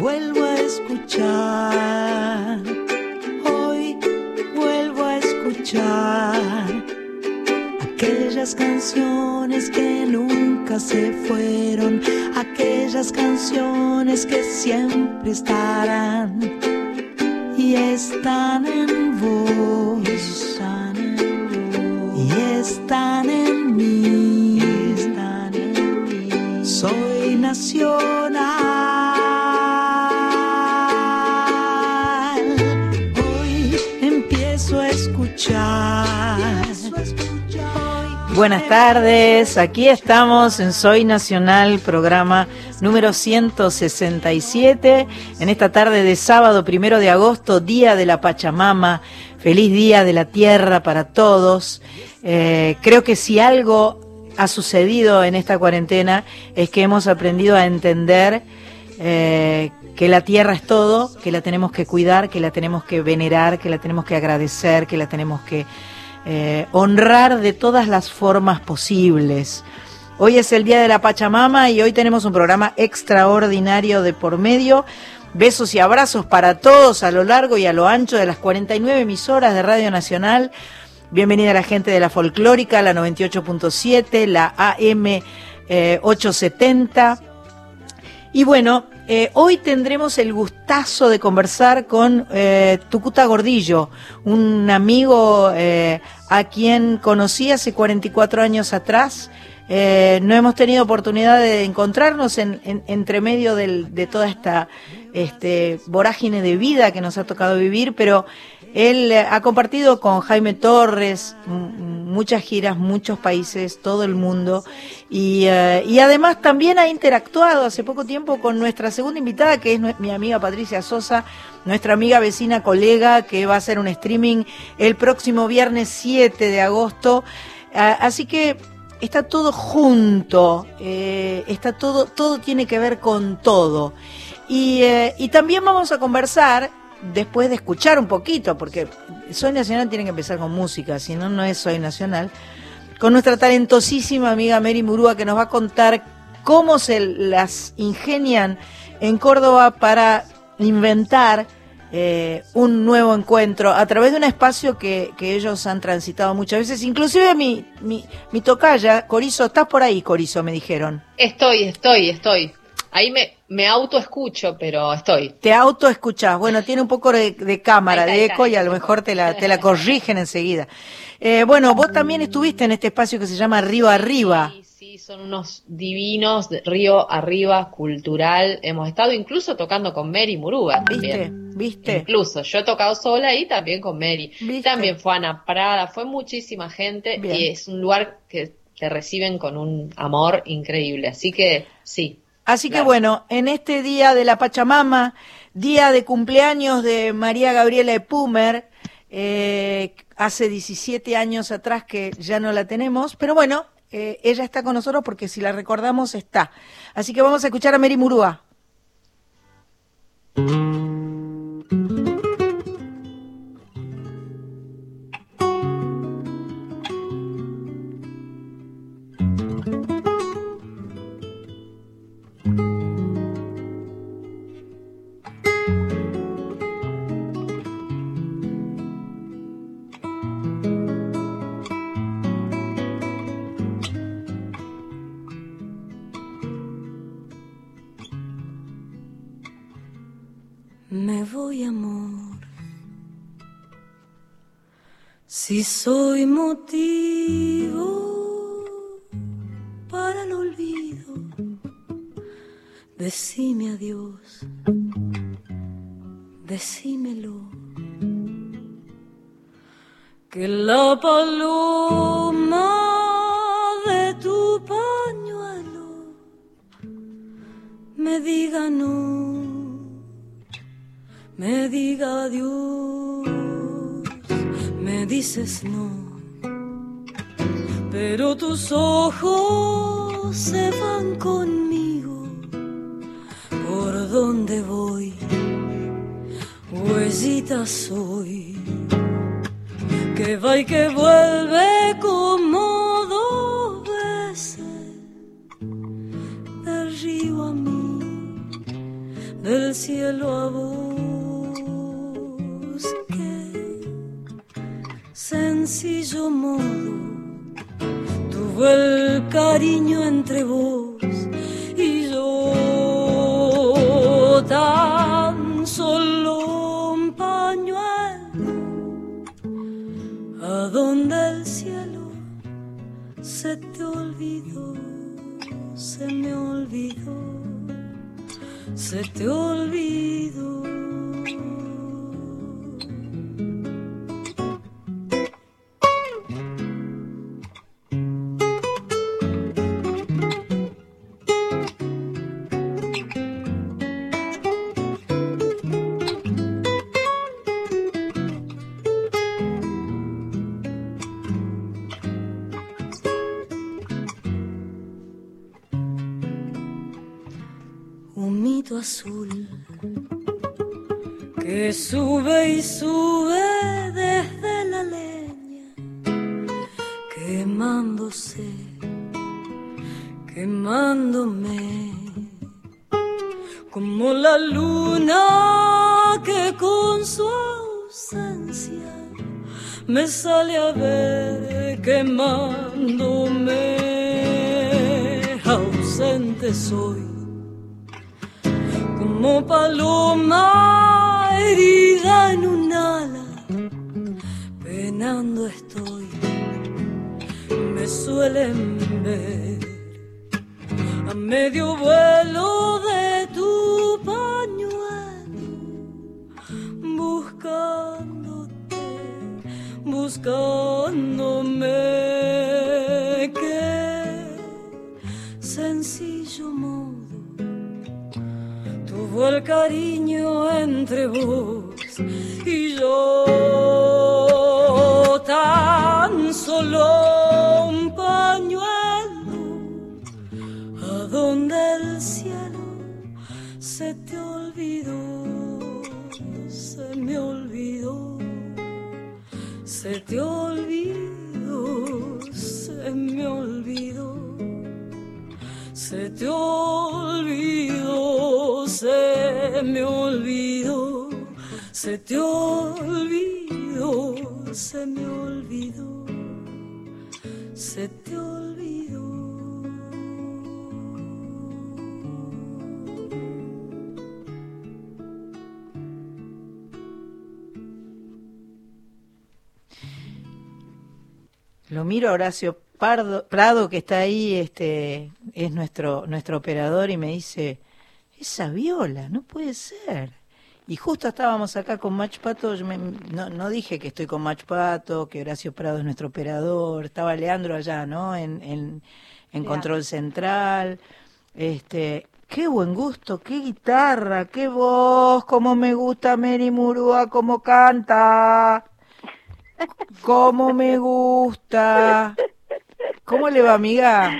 vuelvo a escuchar. Hoy vuelvo a escuchar aquellas canciones que nunca se fueron, aquellas canciones que siempre estarán y están en Buenas tardes, aquí estamos en Soy Nacional, programa número 167, en esta tarde de sábado primero de agosto, Día de la Pachamama, feliz Día de la Tierra para todos. Eh, creo que si algo ha sucedido en esta cuarentena es que hemos aprendido a entender eh, que la tierra es todo, que la tenemos que cuidar, que la tenemos que venerar, que la tenemos que agradecer, que la tenemos que eh, honrar de todas las formas posibles. Hoy es el Día de la Pachamama y hoy tenemos un programa extraordinario de por medio. Besos y abrazos para todos a lo largo y a lo ancho de las 49 emisoras de Radio Nacional. Bienvenida a la gente de la folclórica, la 98.7, la AM 870. Eh, y bueno, eh, hoy tendremos el gustazo de conversar con eh, Tucuta Gordillo, un amigo eh, a quien conocí hace 44 años atrás. no hemos tenido oportunidad de encontrarnos en, entre medio de toda esta este, vorágine de vida que nos ha tocado vivir, pero él eh, ha compartido con Jaime Torres muchas giras, muchos países, todo el mundo, y, eh, y, además también ha interactuado hace poco tiempo con nuestra segunda invitada, que es mi amiga Patricia Sosa, nuestra amiga vecina colega, que va a hacer un streaming el próximo viernes 7 de agosto. Así que está todo junto, eh, está todo, todo tiene que ver con todo. Y, y también vamos a conversar después de escuchar un poquito, porque Soy Nacional tiene que empezar con música, si no, no es Soy Nacional, con nuestra talentosísima amiga Mary Murúa, que nos va a contar cómo se las ingenian en Córdoba para inventar eh, un nuevo encuentro a través de un espacio que, que, ellos han transitado muchas veces. Inclusive mi, mi, mi tocaya, Corizo, ¿estás por ahí, Corizo? Me dijeron. Estoy, estoy, estoy. Ahí me, me autoescucho, pero estoy. Te autoescuchás. Bueno, tiene un poco de, cámara, de eco, y a lo mejor te la, te la corrigen enseguida. Eh, bueno, vos también estuviste en este espacio que se llama Río Arriba. Sí, sí, son unos divinos, Río Arriba, cultural. Hemos estado incluso tocando con Mary Muruga. ¿Viste? ¿Viste? Incluso, yo he tocado sola y también con Mary. También fue Ana Prada, fue muchísima gente y es un lugar que te reciben con un amor increíble. Así que sí, Así que bueno, en este día de la Pachamama, día de cumpleaños de María Gabriela Pumer, eh, hace 17 años atrás que ya no la tenemos, pero bueno, eh, ella está con nosotros porque si la recordamos está. Así que vamos a escuchar a Mary Murúa. Motivo para el olvido, decime adiós, decímelo. Que la paloma de tu pañuelo me diga no, me diga adiós dices no, pero tus ojos se van conmigo. Por donde voy, huesita soy, que va y que vuelve como dos veces. Del río a mí, del cielo a busque. Sencillo modo el cariño entre vos y yo. Tan solo un pañuelo a donde el cielo se te olvidó, se me olvidó se te olvidó. A medio vuelo de tu pañuelo, buscándote, buscándome, qué sencillo modo tuvo el cariño entre vos y yo te olvidó, se me olvidó, se te olvidó, se me olvidó, se te olvidó. Lo miro, Horacio Prado, que está ahí, este, es nuestro, nuestro operador y me dice, esa viola, no puede ser. Y justo estábamos acá con Mach Pato, no, no, dije que estoy con Mach Pato, que Horacio Prado es nuestro operador, estaba Leandro allá, ¿no? En, en, Control Central. Este, qué buen gusto, qué guitarra, qué voz, cómo me gusta Mary Murúa, cómo canta. Cómo me gusta. ¿Cómo le va, amiga?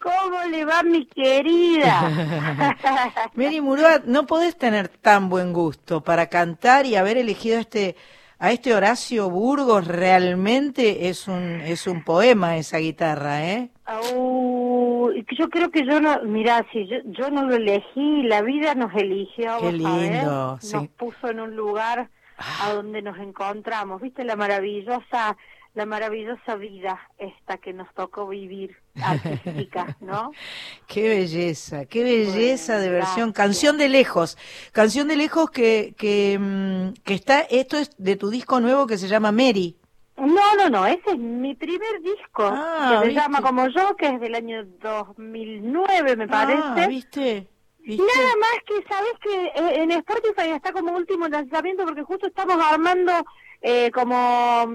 ¿Cómo le va, mi querida? Mary Murúa, no podés tener tan buen gusto para cantar y haber elegido este a este Horacio Burgos realmente es un es un poema esa guitarra, ¿eh? yo creo que yo no, mira, si yo, no lo elegí, la vida nos eligió, Qué lindo, nos puso en un lugar a ah. donde nos encontramos, ¿viste la maravillosa la maravillosa vida esta que nos tocó vivir artística, ¿no? qué belleza, qué belleza de versión, canción de lejos, canción de lejos que, que, mm, que está, esto es de tu disco nuevo que se llama Mary. No, no, no, ese es mi primer disco, ah, que se llama como yo, que es del año 2009 me ah, parece. ¿viste? Nada más que sabes que eh, en Spotify está como último lanzamiento porque justo estamos armando eh, como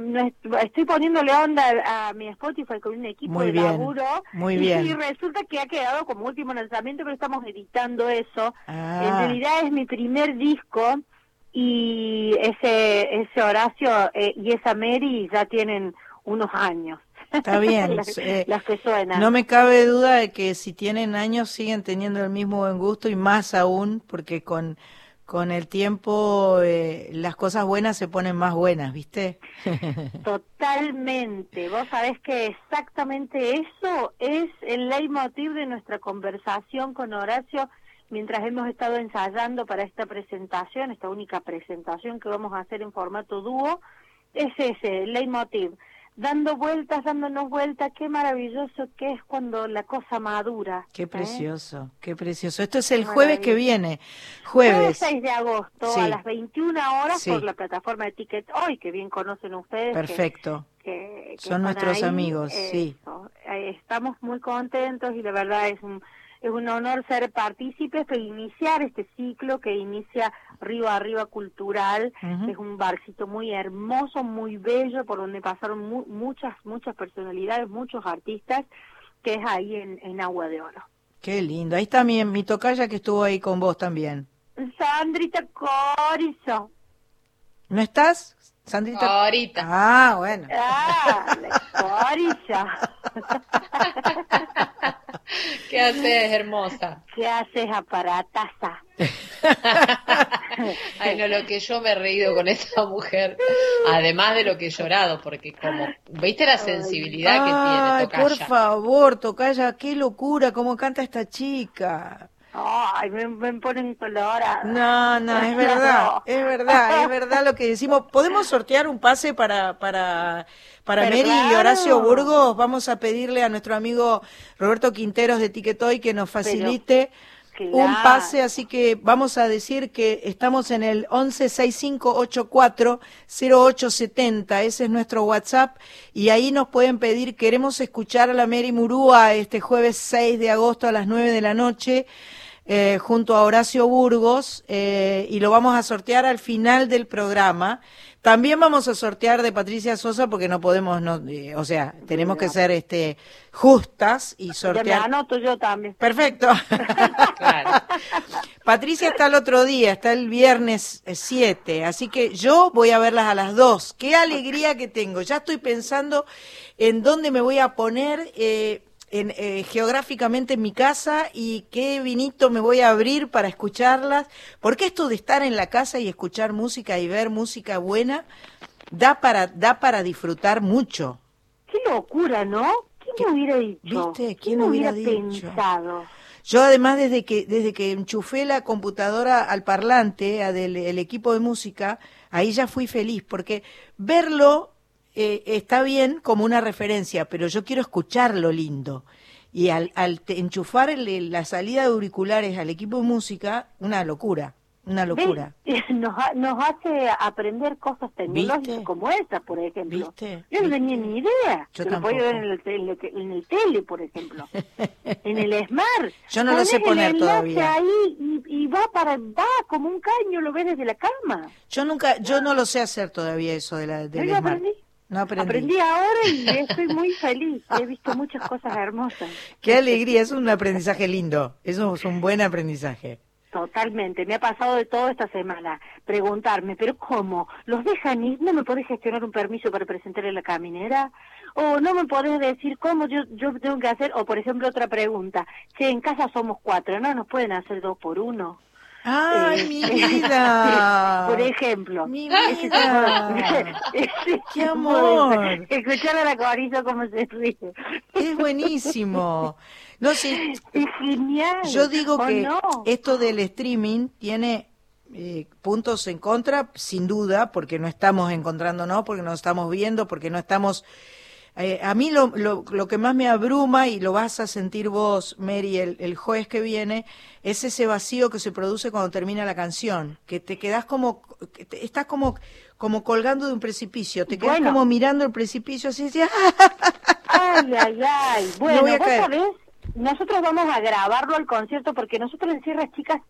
estoy poniéndole onda a, mi Spotify con un equipo de laburo muy bien. y resulta que ha quedado como último lanzamiento pero estamos editando eso ah. en realidad es mi primer disco y ese ese Horacio eh, y esa Mary ya tienen unos años Está bien. Eh, las, que suenan. No me cabe duda de que si tienen años siguen teniendo el mismo buen gusto y más aún porque con con el tiempo eh, las cosas buenas se ponen más buenas, ¿viste? Totalmente. Vos sabés que exactamente eso es el leitmotiv de nuestra conversación con Horacio mientras hemos estado ensayando para esta presentación, esta única presentación que vamos a hacer en formato dúo, es ese, el leitmotiv dando vueltas, dándonos vueltas, qué maravilloso que es cuando la cosa madura. Qué ¿eh? precioso, qué precioso. Esto es el jueves que viene, jueves. 6 de agosto a las 21 horas por la plataforma de Ticket Hoy, que bien conocen ustedes. Perfecto. Que, Son nuestros amigos, sí. Eh, estamos muy contentos y de verdad es un es un honor ser partícipes de iniciar este ciclo que inicia Río Arriba Cultural, es un barcito muy hermoso, muy bello, por donde pasaron muchas, muchas personalidades, muchos artistas, que es ahí en, Agua de Oro. Qué lindo. Ahí está mi, mi tocaya que estuvo ahí con vos también. Sandrita Corizo. ¿No estás? Sandrita. Ahorita. Ah, bueno. Ah, Corizo. ¿Qué haces, hermosa? ¿Qué haces, aparataza? Ay, no, lo que yo me he reído con esa mujer, además de lo que he llorado, porque como, ¿viste la sensibilidad que tiene Ay, por favor, Tocaya, qué locura, cómo canta esta chica. Ay, me, me ponen colorada. No, no, es verdad, es verdad, es verdad lo que decimos. ¿Podemos sortear un pase para, para, para Mary y Horacio Burgos? Vamos a pedirle a nuestro amigo Roberto Quinteros de Tiquetoy que nos facilite un pase, así que vamos a decir que estamos en el 1165840870, ese es nuestro WhatsApp, y ahí nos pueden pedir, queremos escuchar a la Mary Murúa este jueves 6 de agosto a las 9 de la noche. Eh, junto a Horacio Burgos eh, y lo vamos a sortear al final del programa. También vamos a sortear de Patricia Sosa porque no podemos, no, eh, o sea, tenemos que ser este justas y sortear. Ya me anoto yo también. Perfecto. Patricia está el otro día, está el viernes 7, así que yo voy a verlas a las 2. Qué alegría que tengo. Ya estoy pensando en dónde me voy a poner. Eh, en, eh, geográficamente en mi casa y qué vinito me voy a abrir para escucharlas, porque esto de estar en la casa y escuchar música y ver música buena da para da para disfrutar mucho. Qué locura, ¿no? ¿Quién me hubiera dicho? ¿Viste? ¿Quién, hubiera, pensado? Yo además desde que desde que enchufé la computadora al parlante, a del el equipo de música, ahí ya fui feliz porque verlo eh, está bien como una referencia, pero yo quiero escuchar lo lindo. Y al, al enchufar la salida de auriculares al equipo de música, una locura, una locura. Nos, nos hace aprender cosas tecnológicas como esa, por ejemplo. Yo no tenía ni idea. Yo tampoco. Lo ver en el, tele, en el tele, por ejemplo. en el Smart. Yo no lo sé poner todavía. ahí y, va para va como un caño, lo ves desde la cama. Yo nunca, yo no lo sé hacer todavía eso de la, del Smart. No aprendí. aprendí. ahora y estoy muy feliz. He visto muchas cosas hermosas. Qué alegría, es un aprendizaje lindo. Eso es un buen aprendizaje. Totalmente, me ha pasado de todo esta semana. Preguntarme, ¿pero cómo? ¿Los dejan ir? ¿No me podés gestionar un permiso para presentar en la caminera? ¿O no me podés decir cómo yo, yo tengo que hacer? O, por ejemplo, otra pregunta. Che, en casa somos cuatro, ¿no? ¿Nos pueden hacer dos por uno? ¡Ay, eh, mi vida! Por ejemplo. ¡Mi vida! ¡Qué amor! Escuchar a la corizo como se ríe. Es buenísimo. No sé. Es genial. Yo digo que esto del streaming tiene eh, puntos en contra, sin duda, porque no estamos encontrándonos, porque no estamos viendo, porque no estamos eh, a mí lo, lo, lo, que más me abruma, y lo vas a sentir vos, Mary, el, el, jueves que viene, es ese vacío que se produce cuando termina la canción, que te quedas como, estás como, como colgando de un precipicio, te quedas como mirando el precipicio así, así ay, ay, ay, bueno, vos sabés, nosotros vamos a grabarlo al concierto porque nosotros en Sierras Chicas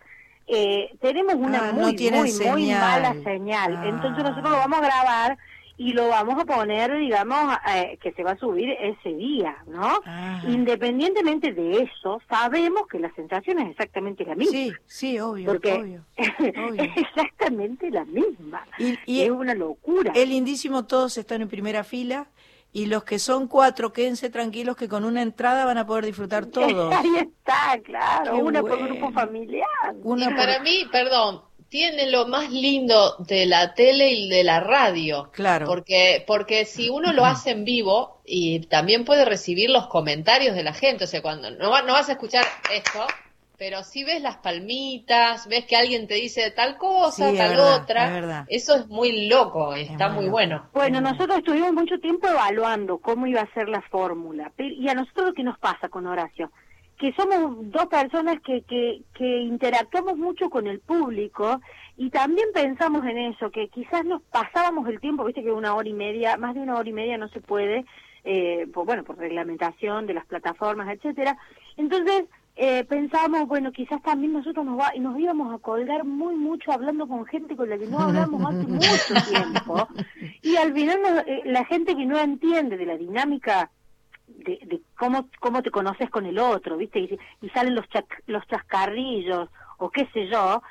eh, tenemos una ah, muy, muy, muy mala señal, entonces nosotros lo vamos a grabar y lo vamos a poner, digamos, eh, que se va a subir ese día, ¿no? Independientemente de eso, sabemos que la sensación es exactamente la misma. Sí, sí, obvio, obvio, es exactamente la misma. Y, es una locura. El lindísimo, todos están en primera fila. Y los que son cuatro, quédense tranquilos que con una entrada van a poder disfrutar todos. Ahí está, claro, una por grupo familiar. y para mí, perdón, tiene lo más lindo de la tele y de la radio. Claro. Porque, porque si uno lo hace en vivo y también puede recibir los comentarios de la gente, o sea, cuando no, no vas a escuchar esto, pero si ves las palmitas, ves que alguien te dice tal cosa, tal otra, eso es muy loco, está muy bueno. Bueno, nosotros estuvimos mucho tiempo evaluando cómo iba a ser la fórmula, y a nosotros lo que nos pasa con Horacio, que somos dos personas que, que, que interactuamos mucho con el público y también pensamos en eso, que quizás nos pasábamos el tiempo, viste que una hora y media, más de una hora y media no se puede, eh, por, bueno, por reglamentación de las plataformas, etcétera. Entonces, eh, pensamos, bueno, quizás también nosotros nos, va, nos íbamos a colgar muy mucho hablando con gente con la que no hablamos hace mucho tiempo. Y al final eh, la gente que no entiende de la dinámica de, de, cómo, cómo te conoces con el otro, ¿viste? Y, y salen los, los chascarrillos o qué sé yo,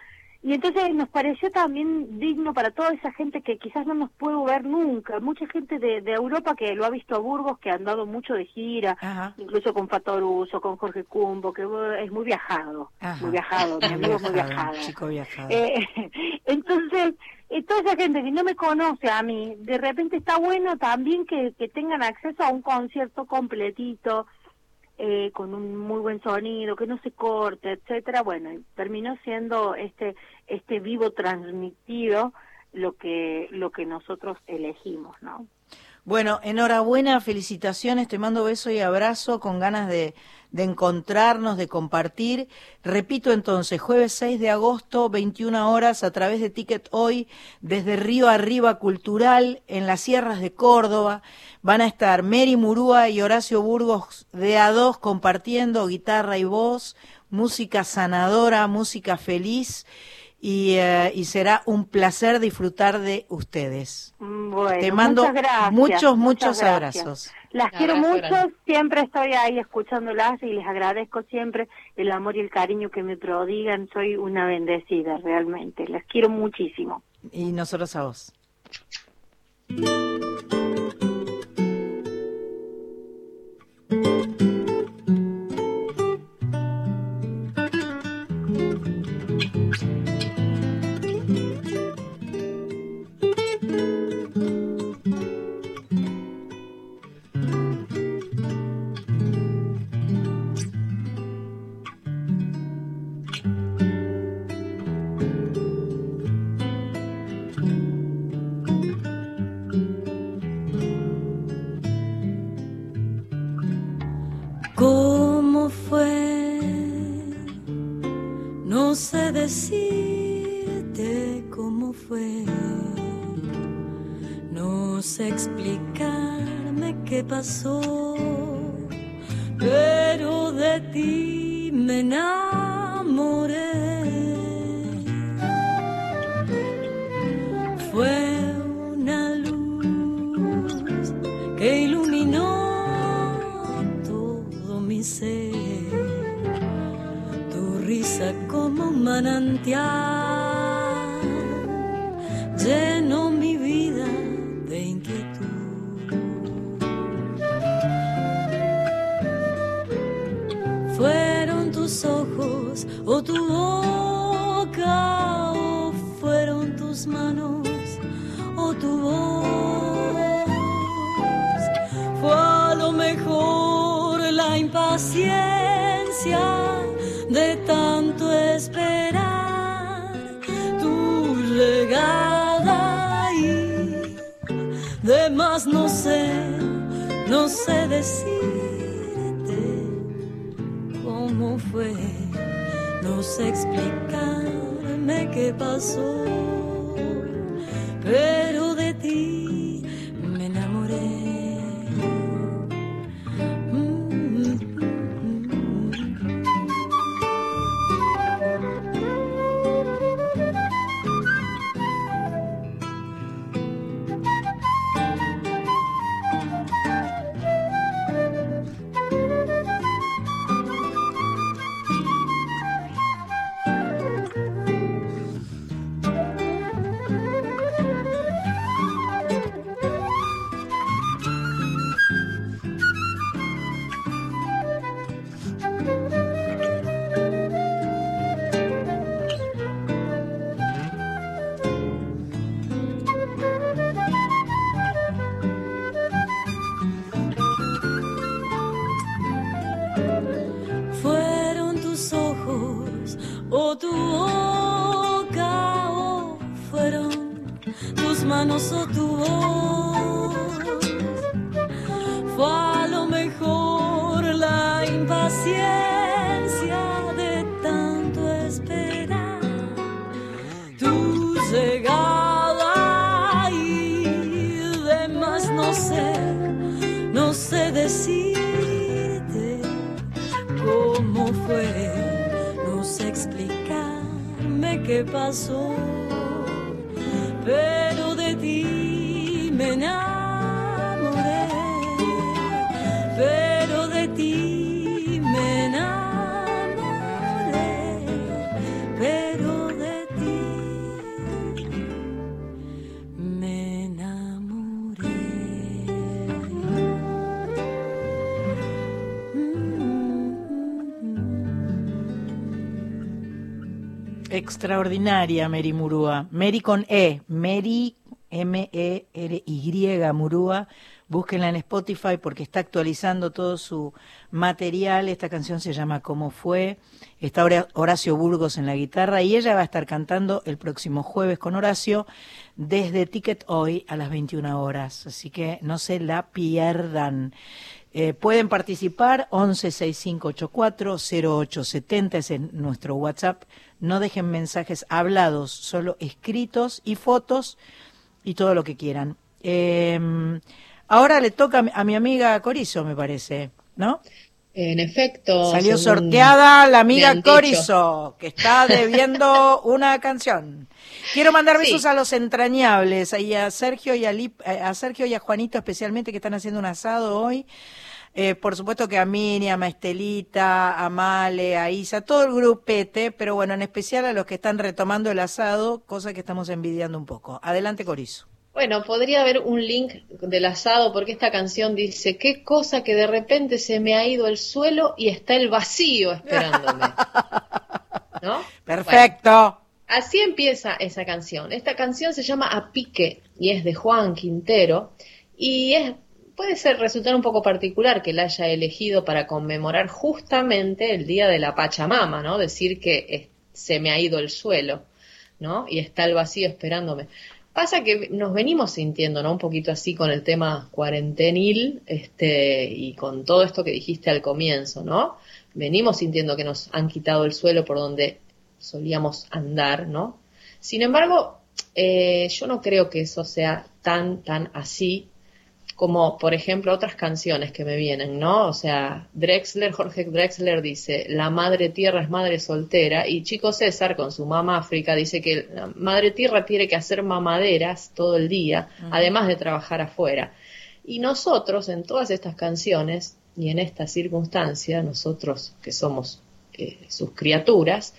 y entonces nos pareció también digno para toda esa gente que quizás no nos puede ver nunca. Mucha gente de, Europa que lo ha visto a Burgos, que ha andado mucho de gira, incluso con Fatoruso, con Jorge Cumbo, que es muy viajado, muy viajado, mi amigo muy viajado. Chico viajado. Eh, entonces, toda esa gente que no me conoce a mí, de repente está bueno también que, que tengan acceso a un concierto completito, eh, con un muy buen sonido, que no se corte, etcétera. Bueno, terminó siendo este este vivo transmitido lo que lo que nosotros elegimos, ¿no? Bueno, enhorabuena, felicitaciones, te mando beso y abrazo con ganas de, de encontrarnos, de compartir. Repito entonces, jueves 6 de agosto, 21 horas, a través de Ticket Hoy, desde Río Arriba Cultural, en las sierras de Córdoba. Van a estar Mary Murúa y Horacio Burgos de A2 compartiendo guitarra y voz, música sanadora, música feliz. Y, eh, y, será un placer disfrutar de ustedes. Bueno, Te mando muchos, muchos abrazos. Las quiero mucho, siempre estoy ahí escuchándolas y les agradezco siempre el amor y el cariño que me prodigan. Soy una bendecida realmente. Las quiero muchísimo. Y nosotros a vos. Pero qué pasó, Extraordinaria Mary Murúa. Mary con E. Mary M-E-R-Y Murúa. Búsquenla en Spotify porque está actualizando todo su material. Esta canción se llama ¿Cómo fue? Está Horacio Burgos en la guitarra y ella va a estar cantando el próximo jueves con Horacio desde Ticket Hoy a las 21 horas. Así que no se la pierdan. Eh, pueden participar 1165840870 es en nuestro WhatsApp no dejen mensajes hablados, solo escritos y fotos y todo lo que quieran. Em, ahora le toca a mi amiga Corizo, me parece, ¿no? En efecto. Salió sorteada la amiga Corizo, que está debiendo una canción. Quiero mandar besos a los entrañables, y a Sergio y a, a Sergio y a Juanito especialmente que están haciendo un asado hoy. Eh, por supuesto que a Miriam, a Estelita, a Male, a Isa, todo el grupete, pero bueno, en especial a los que están retomando el asado, cosa que estamos envidiando un poco. Adelante, Corizo. Bueno, podría haber un link del asado porque esta canción dice, qué cosa que de repente se me ha ido el suelo y está el vacío esperándome. ¿No? Perfecto. así empieza esa canción. Esta canción se llama A Pique y es de Juan Quintero y es puede ser resultar un poco particular que la haya elegido para conmemorar justamente el día de la Pachamama, ¿no? Decir que se me ha ido el suelo, ¿no? Y está el vacío esperándome. Pasa que nos venimos sintiendo, ¿no? Un poquito así con el tema cuarentenil, este, y con todo esto que dijiste al comienzo, ¿no? Venimos sintiendo que nos han quitado el suelo por donde solíamos andar, ¿no? Sin embargo, eh, yo no creo que eso sea tan, tan así como por ejemplo otras canciones que me vienen, ¿no? O sea, Drexler, Jorge Drexler dice, la madre tierra es madre soltera, y Chico César con su mamá África dice que la madre tierra tiene que hacer mamaderas todo el día, además de trabajar afuera. Y nosotros en todas estas canciones y en esta circunstancia, nosotros que somos eh, sus criaturas,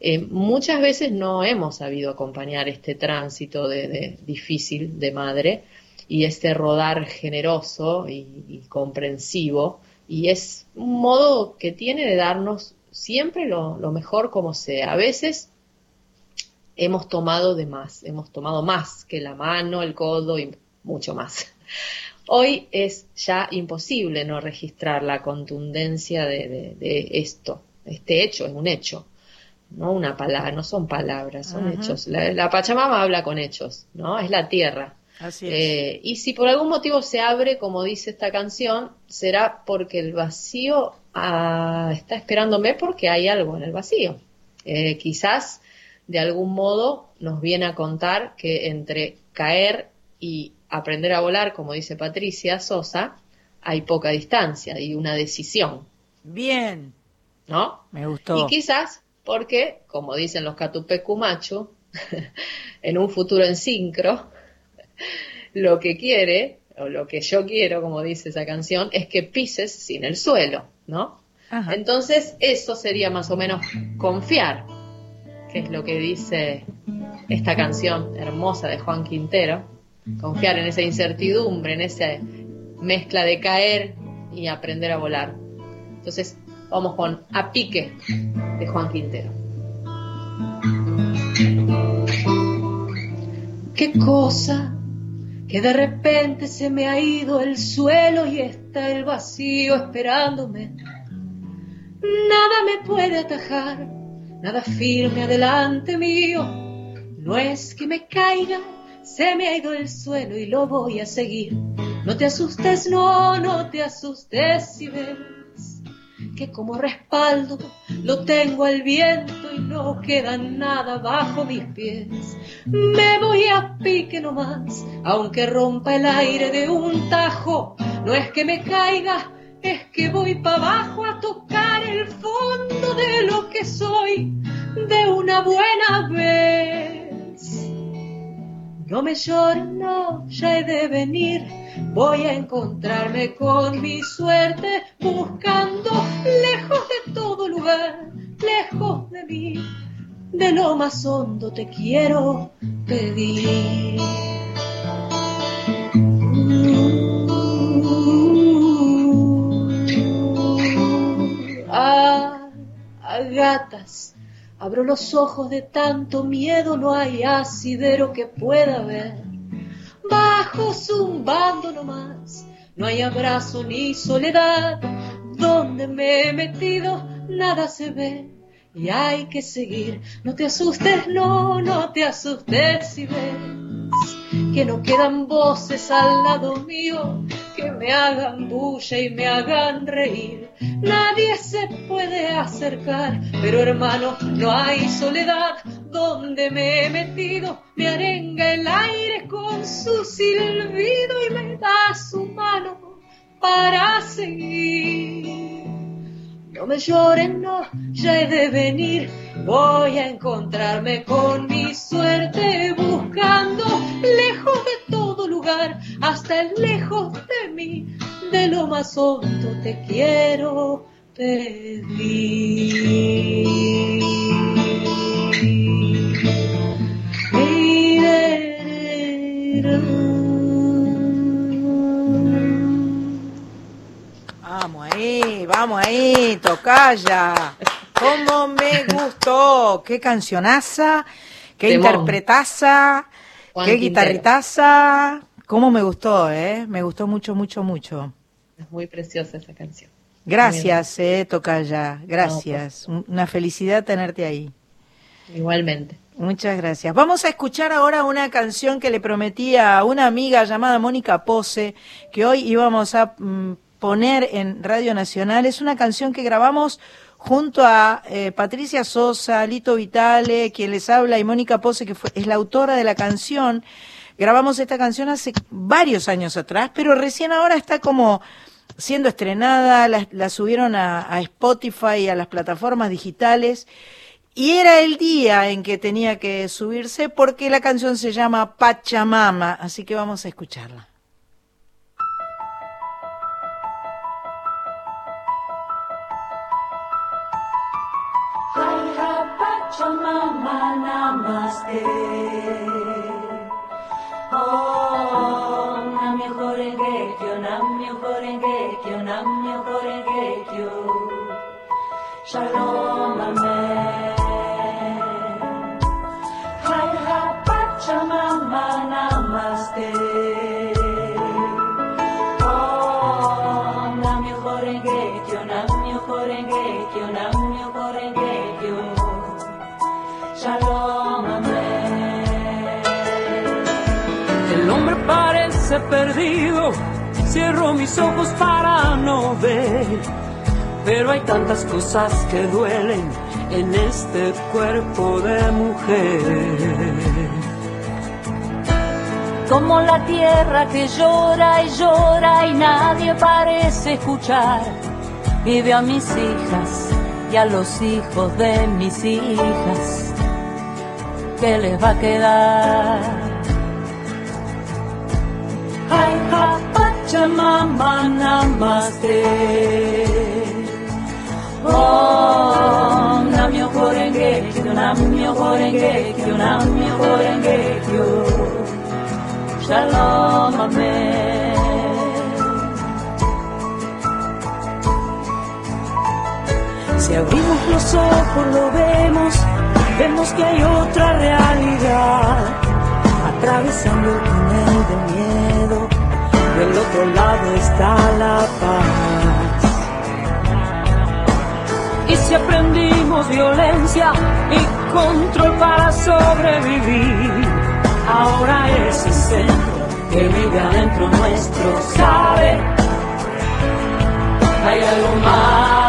eh, muchas veces no hemos sabido acompañar este tránsito de difícil de madre y este rodar generoso y, comprensivo. Y es un modo que tiene de darnos siempre lo, mejor como sea. A veces hemos tomado de más, hemos tomado más que la mano, el codo y mucho más. Hoy es ya imposible no registrar la contundencia de, esto. Este hecho es un hecho, no una palabra, no son palabras, son hechos. La, la, Pachamama habla con hechos, ¿no? Es la tierra. Eh, y si por algún motivo se abre, como dice esta canción, será porque el vacío ah, está esperándome porque hay algo en el vacío. Eh, quizás de algún modo nos viene a contar que entre caer y aprender a volar, como dice Patricia Sosa, hay poca distancia y una decisión. Bien. ¿No? Me gustó. Y quizás porque, como dicen los Catupecumachu, en un futuro en sincro, lo que quiere, o lo que yo quiero, como dice esa canción, es que pises sin el suelo, ¿no? Entonces, eso sería más o menos confiar, que es lo que dice esta canción hermosa de Juan Quintero, confiar en esa incertidumbre, en esa mezcla de caer y aprender a volar. Entonces, vamos con A Pique de Juan Quintero. ¿Qué cosa que de repente se me ha ido el suelo y está el vacío esperándome. Nada me puede atajar, nada firme adelante mío. No es que me caiga, se me ha ido el suelo y lo voy a seguir. No te asustes, no, no te asustes que como respaldo lo tengo al viento y no queda nada bajo mis pies. Me voy a pique nomás, aunque rompa el aire de un tajo. No es que me caiga, es que voy para abajo a tocar el fondo de lo que soy de una buena vez. No me llores, no, ya he de venir. Voy a encontrarme con mi suerte buscando lejos de todo lugar, lejos de mí. De lo más hondo te quiero pedir. Ah, gatas, abro los ojos de tanto miedo, no hay asidero que pueda ver. Bajo zumbando nomás, no hay abrazo ni soledad, donde me he metido nada se ve y hay que seguir. No te asustes, no, no te asustes si ves que no quedan voces al lado mío que me hagan bulla y me hagan reír. Nadie se puede acercar, pero hermano, no hay soledad donde me he metido. Me arenga el aire con su silbido y me da su mano para seguir. No me lloren, no, ya he de venir. Voy a encontrarme con mi suerte buscando lejos de todo lugar, hasta el lejos de mí, de lo más hondo te quiero pedir. Vamos ahí, vamos ahí, tocaya. ¿Cómo me gustó? Qué cancionaza, qué interpretaza, qué guitarritaza. ¿Cómo me gustó, eh? Me gustó mucho, mucho, mucho. Es muy preciosa esa canción. Gracias, eh, Tocaya. Gracias. Una felicidad tenerte ahí. Igualmente. Muchas gracias. Vamos a escuchar ahora una canción que le prometí a una amiga llamada Mónica Pose, que hoy íbamos a mm, poner en Radio Nacional. Es una canción que grabamos junto a eh, Patricia Sosa, Lito Vitale, quien les habla, y Mónica Pose, que fue, es la autora de la canción. Grabamos esta canción hace varios años atrás, pero recién ahora está como siendo estrenada, la, subieron a, a Spotify y a las plataformas digitales. Y era el día en que tenía que subirse porque la canción se llama Pachamama, así que vamos a escucharla. Pachamama Namaste. Oh, Namyo Horengekyo, Namyo Horengekyo, Namyo Horengekyo. Shalom Amen. Perdido, cierro mis ojos para no ver, pero hay tantas cosas que duelen en este cuerpo de mujer. Como la tierra que llora y llora y nadie parece escuchar. Veo a mis hijas y a los hijos de mis hijas. ¿Qué les va a quedar? Ay, ha, Pachamama, namaste. Oh, Namyo Horengekyo, Namyo Horengekyo, Namyo Horengekyo. Shalom, Amén. Si abrimos los ojos lo vemos, vemos que hay otra realidad, atravesando el túnel del miedo, del otro lado está la paz. Y si aprendimos violencia y control para sobrevivir. Ahora ese centro que vive adentro nuestro sabe, hay algo más,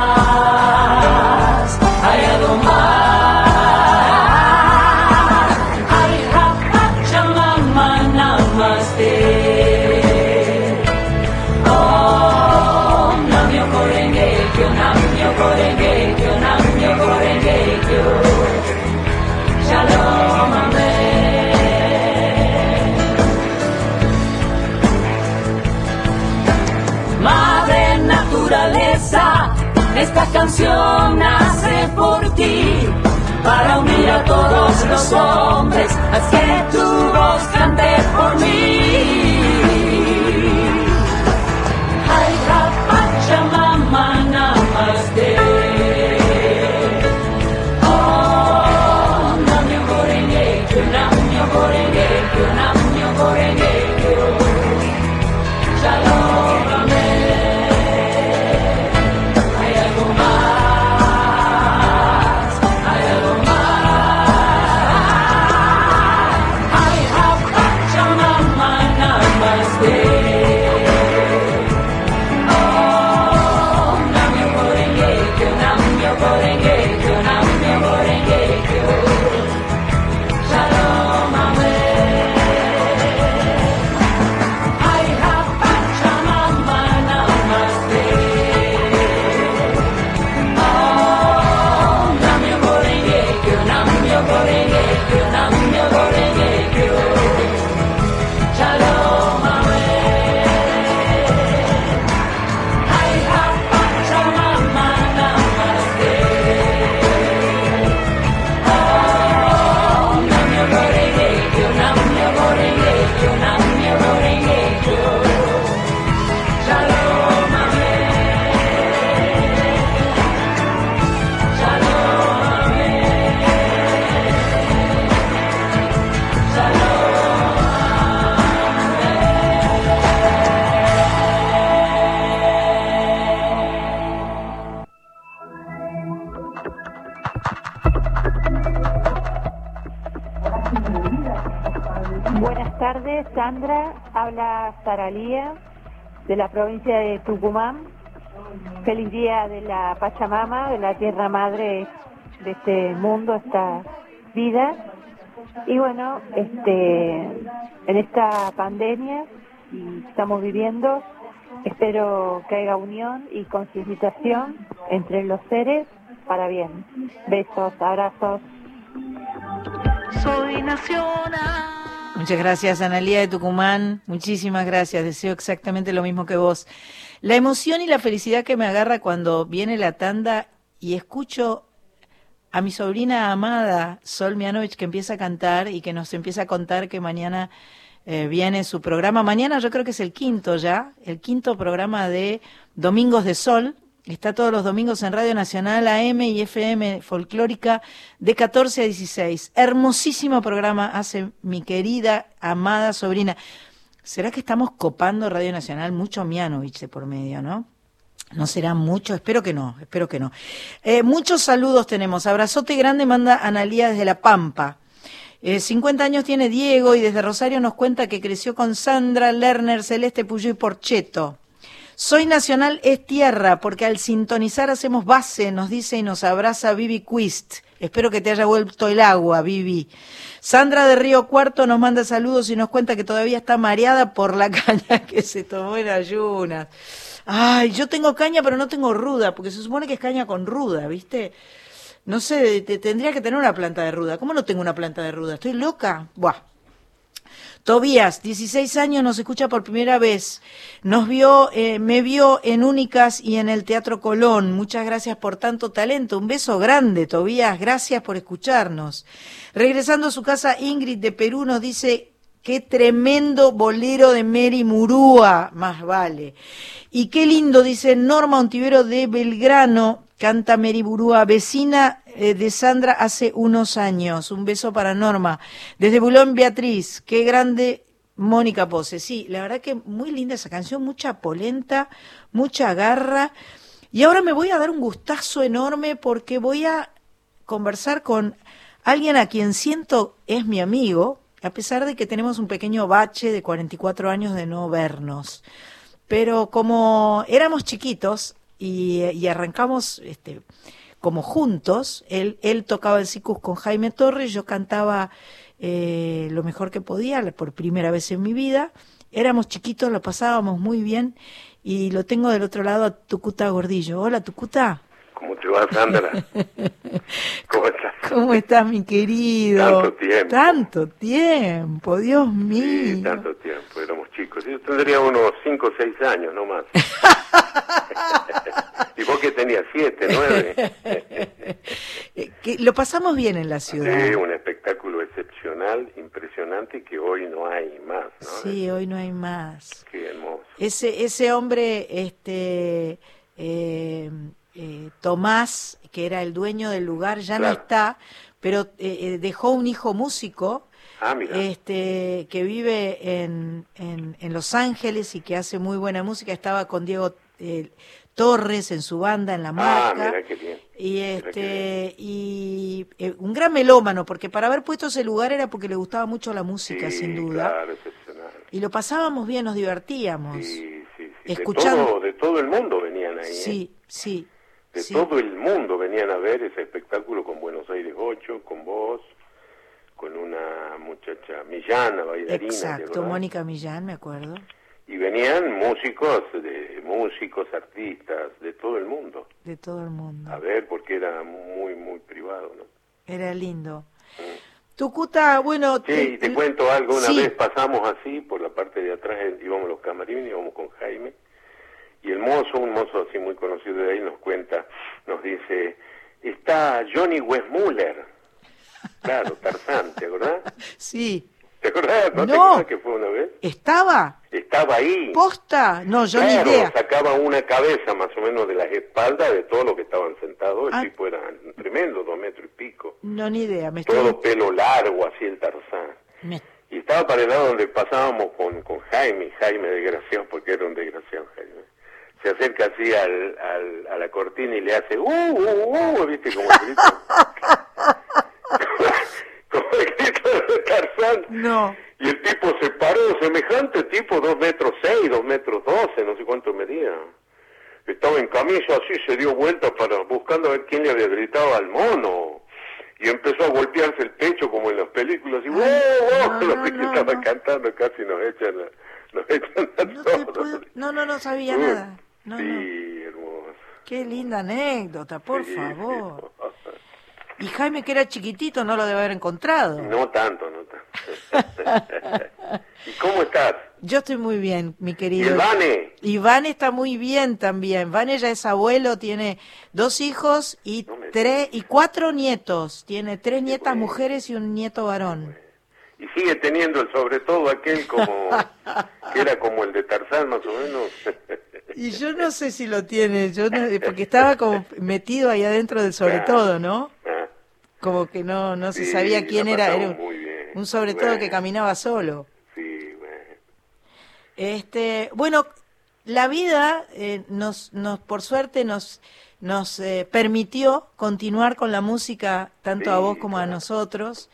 de la provincia de Tucumán. Feliz día de la Pachamama, de la tierra madre de este mundo, esta vida. Y bueno, este, en esta pandemia que estamos viviendo, espero que haya unión y concientización entre los seres para bien. Besos, abrazos. Soy nacional. Muchas gracias, Analía de Tucumán. Muchísimas gracias. Deseo exactamente lo mismo que vos. La emoción y la felicidad que me agarra cuando viene la tanda y escucho a mi sobrina amada, Sol Mianovich, que empieza a cantar y que nos empieza a contar que mañana eh, viene su programa. Mañana yo creo que es el quinto ya, el quinto programa de Domingos de Sol, Está todos los domingos en Radio Nacional AM y FM Folclórica de 14 a 16. Hermosísimo programa hace mi querida, amada sobrina. ¿Será que estamos copando Radio Nacional? Mucho Mianovich de por medio, ¿no? No será mucho, espero que no, espero que no. Eh, muchos saludos tenemos. Abrazote grande manda Analía desde La Pampa. 50 eh, años tiene Diego y desde Rosario nos cuenta que creció con Sandra Lerner, Celeste Puyo y Porcheto. Soy Nacional es tierra, porque al sintonizar hacemos base, nos dice y nos abraza Vivi Quist. Espero que te haya vuelto el agua, Vivi. Sandra de Río Cuarto nos manda saludos y nos cuenta que todavía está mareada por la caña que se tomó en ayunas. Ay, yo tengo caña, pero no tengo ruda, porque se supone que es caña con ruda, ¿viste? No sé, te, tendría que tener una planta de ruda. ¿Cómo no tengo una planta de ruda? ¿Estoy loca? Buah. Tobías, 16 años, nos escucha por primera vez. Nos vio, eh, me vio en Únicas y en el Teatro Colón. Muchas gracias por tanto talento. Un beso grande, Tobías. Gracias por escucharnos. Regresando a su casa, Ingrid de Perú nos dice, qué tremendo bolero de Mary Murúa, más vale. Y qué lindo, dice Norma Ontivero de Belgrano, canta Mary Murúa, vecina eh, de Sandra hace unos años. Un beso para Norma. Desde Bulón, Beatriz. Qué grande Mónica Pose. Sí, la verdad que muy linda esa canción, mucha polenta, mucha garra. Y ahora me voy a dar un gustazo enorme porque voy a conversar con alguien a quien siento es mi amigo, a pesar de que tenemos un pequeño bache de 44 años de no vernos. Pero como éramos chiquitos y, arrancamos este, como juntos, él, él tocaba el sicus con Jaime Torres, yo cantaba eh, lo mejor que podía por primera vez en mi vida. Éramos chiquitos, lo pasábamos muy bien y lo tengo del otro lado a Tucuta Gordillo. Hola, Tucuta. ¿Cómo te va, Sandra? ¿Cómo estás? ¿Cómo estás, mi querido? Tanto tiempo. Tanto tiempo, Dios mío. Sí, tanto tiempo, éramos chicos. Yo tendría unos 5 o 6 años, no más. ¿Y vos que tenías? ¿7, 9? lo pasamos bien en la ciudad. Sí, un espectáculo excepcional, impresionante, que hoy no hay más, ¿no? Sí, hoy no hay más. Qué hermoso. Ese, ese hombre, este... Eh, eh, Tomás, que era el dueño del lugar, ya no está, pero eh, eh, dejó un hijo músico ah, este que vive en, en, Los Ángeles y que hace muy buena música. Estaba con Diego Torres en su banda en la ah, marca. Y este y un gran melómano, porque para haber puesto ese lugar era porque le gustaba mucho la música, sin duda. y lo pasábamos bien, nos divertíamos. Escuchando... De, todo, el mundo venían ahí. Sí, sí de todo el mundo venían a ver ese espectáculo con Buenos Aires 8, con vos, con una muchacha Millán, bailarina. Exacto, Mónica Millán, me acuerdo. Y venían músicos, de músicos, artistas, de todo el mundo. De todo el mundo. A ver, porque era muy, muy privado, ¿no? Era lindo. Mm. Tucuta, bueno... Sí, te, cuento algo. Una vez pasamos así, por la parte de atrás, íbamos los camarines, íbamos con Jaime y el mozo, un mozo así muy conocido de ahí, nos cuenta, nos dice, está Johnny Westmuller. Claro, Tarzán, ¿te acordás? Sí. ¿Te acordás? ¿No, te que fue una vez? ¿Estaba? Estaba ahí. ¿Posta? No, yo ni idea. sacaba una cabeza más o menos de las espaldas de todos los que estaban sentados. El ah. tipo era tremendo, dos metros y pico. No, ni idea. Me Todo pelo largo, así el Tarzán. Y estaba para el lado donde pasábamos con, con Jaime, Jaime desgraciado, porque era un desgraciado se acerca así al, al, a la cortina y le hace uh, uh, uh, viste como el grito. Como el grito de Tarzán. No. Y el tipo se paró semejante tipo dos metros seis dos metros doce no sé cuánto medía. Estaba en camisa así se dio vuelta para buscando a ver quién le había gritado al mono. Y empezó a golpearse el pecho como en las películas. Y ¡wow! wow! No, los que estaba cantando casi nos echan nos echan a no, todos. no, no, no sabía nada sí, hermoso. Qué linda anécdota, por favor. Y Jaime, que era chiquitito, no lo debe haber encontrado. No tanto, no tanto. ¿Y cómo estás? Yo estoy muy bien, mi querido. ¿Y Vane? Iván está muy bien también. Vane ya es abuelo, tiene dos hijos y tres y cuatro nietos. Tiene tres nietas mujeres y un nieto varón. Y sigue teniendo el sobre todo aquel como que era como el de Tarzán más o menos. Y yo no sé si lo tiene, yo porque estaba como metido ahí adentro del sobre todo, ¿no? Ah. Como que no no se sabía quién era, era un, sobre todo que caminaba solo. Sí, bueno. Este, bueno, la vida eh, nos nos por suerte nos nos eh, permitió continuar con la música tanto a vos como a nosotros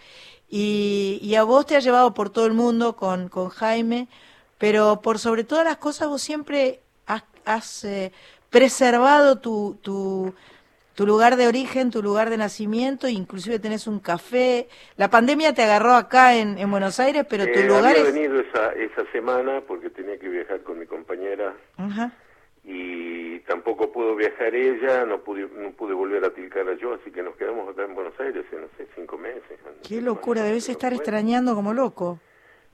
y, y a vos te ha llevado por todo el mundo con, con Jaime, pero por sobre todas las cosas vos siempre has eh, preservado tu, tu, tu, lugar de origen, tu lugar de nacimiento, inclusive tenés un café. La pandemia te agarró acá en, en Buenos Aires, pero tu eh, lugar había venido esa, esa semana porque tenía que viajar con mi compañera y tampoco pudo viajar ella, no pude, no pude volver a Tilcara yo, así que nos quedamos acá en Buenos Aires, no sé, cinco meses. Qué locura, debes estar extrañando como loco.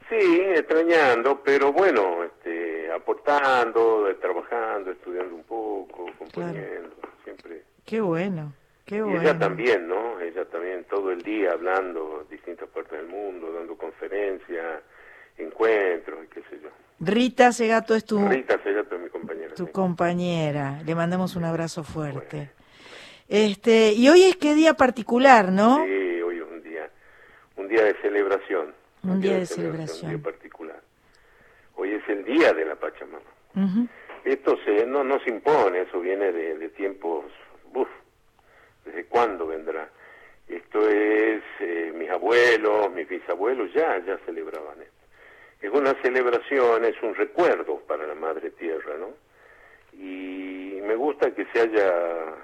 Sí, extrañando, pero bueno, este, aportando, trabajando, estudiando un poco, componiendo, siempre. Qué bueno, qué bueno. ella también, ¿no? Ella también todo el día hablando distintas partes del mundo, dando conferencias, encuentros, y qué sé yo. Rita Segato es tu... Rita Segato es mi compañera. Tu compañera. Le mandamos un abrazo fuerte. Este, y hoy es qué día particular, ¿no? Sí, hoy es un día, un día de celebración. Un día de celebración. Un día particular. Hoy es el día de la Pachamama. Esto se, no, no se impone, eso viene de, tiempos, ¿desde cuándo vendrá? Esto es, eh, mis abuelos, mis bisabuelos ya, ya celebraban esto. Es una celebración, es un recuerdo para la Madre Tierra, ¿no? Y me gusta que se haya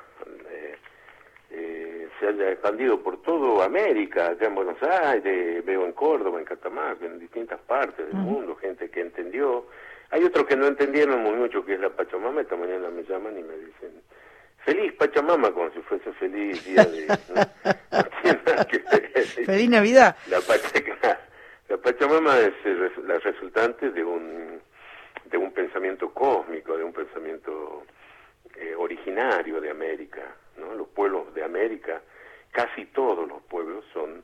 eh, se haya expandido por todo América, acá en Buenos Aires, veo en Córdoba, en Catamarca, en distintas partes del mundo, gente que entendió. Hay otros que no entendieron muy mucho que es la Pachamama, esta mañana me llaman y me dicen, feliz Pachamama, como si fuese feliz día de... Feliz Navidad. La, la Pachamama es la resultante de un, de un pensamiento cósmico, de un pensamiento eh, originario de América, ¿no? Los pueblos de América, casi todos los pueblos son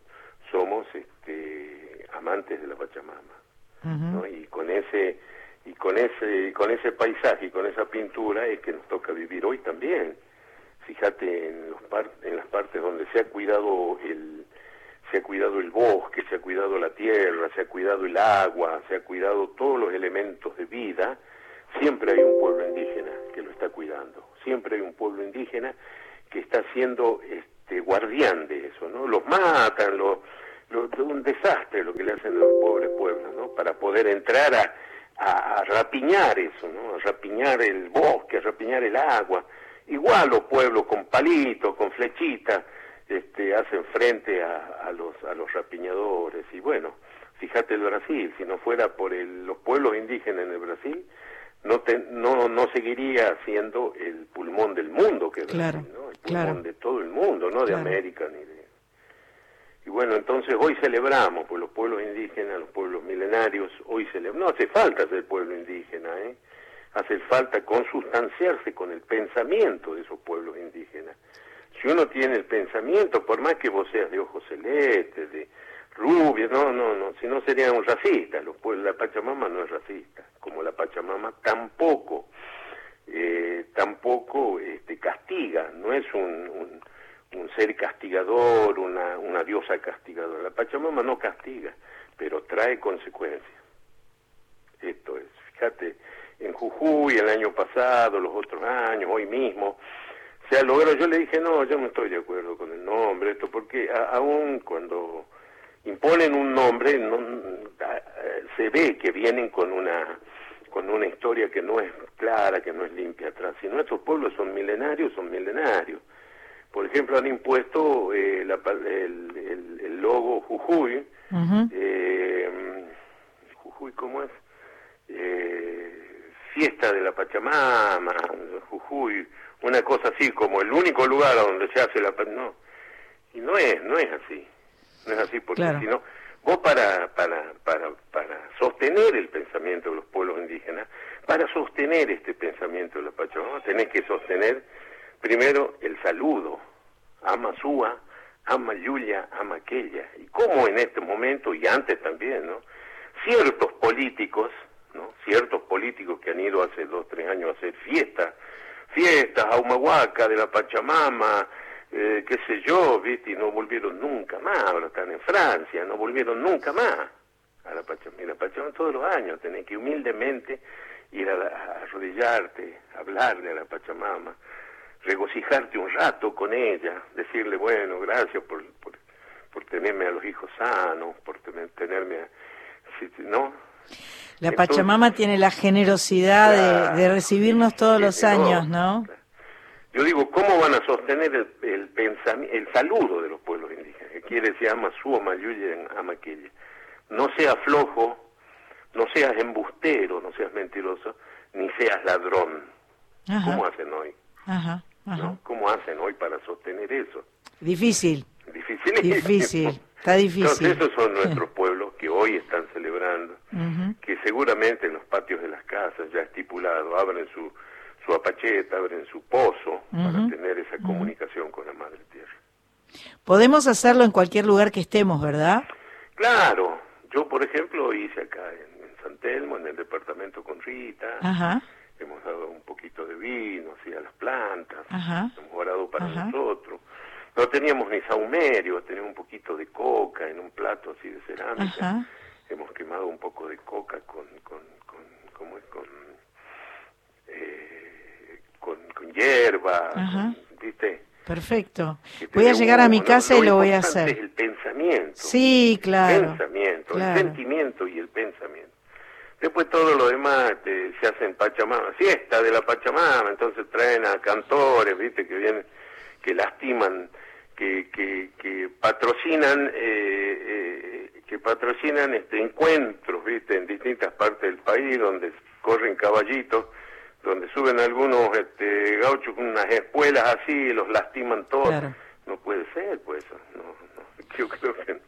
somos este, amantes de la Pachamama, ¿no? Y con ese y con ese con ese paisaje y con esa pintura es que nos toca vivir hoy también. Fíjate en los en las partes donde se ha cuidado el se ha cuidado el bosque, se ha cuidado la tierra, se ha cuidado el agua, se ha cuidado todos los elementos de vida, siempre hay un pueblo indígena que lo está cuidando, siempre hay un pueblo indígena que está siendo este, guardián de eso, ¿no? Los matan, los, un desastre lo que le hacen a los pobres pueblos, ¿no? Para poder entrar a, a, rapiñar eso, ¿no? A rapiñar el bosque, a rapiñar el agua. Igual los pueblos con palitos, con flechitas, este, hacen frente a, a, los, a los rapiñadores. Y bueno, fíjate el Brasil, si no fuera por el, los pueblos indígenas en el Brasil, no, no, no seguiría siendo el pulmón del mundo que claro, ¿no? el pulmón de todo el mundo, no de América ni de... Y bueno, entonces hoy celebramos, pues los pueblos indígenas, los pueblos milenarios, hoy celebramos, no hace falta ser pueblo indígena, ¿eh? hace falta consustanciarse con el pensamiento de esos pueblos indígenas. Si uno tiene el pensamiento, por más que vos seas de ojos celestes, de rubia, no, no, no, si no serían racistas, los la Pachamama no es racista, como la Pachamama tampoco, eh, tampoco este, castiga, no es un, un, ser castigador, una, una diosa castigadora, la Pachamama no castiga, pero trae consecuencias. Esto es, fíjate, en Jujuy el año pasado, los otros años, hoy mismo, se ha logrado, yo le dije, no, yo no estoy de acuerdo con el nombre, esto, porque aún cuando imponen un nombre, no, se ve que vienen con una con una historia que no es clara, que no es limpia atrás. Si nuestros pueblos son milenarios, son milenarios. Por ejemplo, han impuesto eh, la, el, el, logo Jujuy, eh, Jujuy, ¿cómo es? Eh, fiesta de la Pachamama, Jujuy, una cosa así como el único lugar donde se hace la... No, y no es, no es así no es así, porque si no, vos para, para, para, para sostener el pensamiento de los pueblos indígenas, para sostener este pensamiento de los Pachamama, tenés que sostener primero el saludo, ama Súa, ama Yulia, ama aquella. Y como en este momento, y antes también, ¿no? Ciertos políticos, ¿no? Ciertos políticos que han ido hace dos, tres años a hacer fiestas, fiestas a Humahuaca de la Pachamama, eh, qué sé yo, ¿viste? Y no volvieron nunca más, ahora están en Francia, no volvieron nunca más a la Pachamama. Y la Pachamama todos los años tenés que humildemente ir a, arrodillarte, hablarle a la Pachamama, regocijarte un rato con ella, decirle, bueno, gracias por, por, tenerme a los hijos sanos, por tenerme a... ¿No? La Pachamama tiene la generosidad de, recibirnos todos los años, ¿no? Yo digo, ¿cómo van a sostener el, el, el saludo de los pueblos indígenas? Que quiere decir ama su, ama aquella. No seas flojo, no seas embustero, no seas mentiroso, ni seas ladrón. ¿Cómo hacen hoy? Ajá, ¿Cómo hacen hoy para sostener eso? Difícil. Difícil. Difícil. Está difícil. Entonces esos son nuestros pueblos que hoy están celebrando, que seguramente en los patios de las casas ya estipulado abren su su apacheta, abren su pozo para tener esa comunicación con la Madre Tierra. Podemos hacerlo en cualquier lugar que estemos, ¿verdad? Claro. Yo, por ejemplo, hice acá en, San Telmo, en el departamento con Rita. Hemos dado un poquito de vino así a las plantas. Hemos orado para nosotros. No teníamos ni saumerio, teníamos un poquito de coca en un plato así de cerámica. Hemos quemado un poco de coca con, con, con, ¿cómo es? con eh, con, hierba, ¿viste? Perfecto. Voy a llegar a mi casa y lo voy a hacer. Es el pensamiento. Sí, claro. El pensamiento, el sentimiento y el pensamiento. Después todo lo demás este, se hace en Pachamama, fiesta de la Pachamama, entonces traen a cantores, viste, que vienen, que lastiman, que, que, que patrocinan, eh, eh, que patrocinan este encuentros, viste, en distintas partes del país donde corren caballitos, donde suben algunos este, gauchos con unas espuelas así y los lastiman todos. No puede ser, pues, no,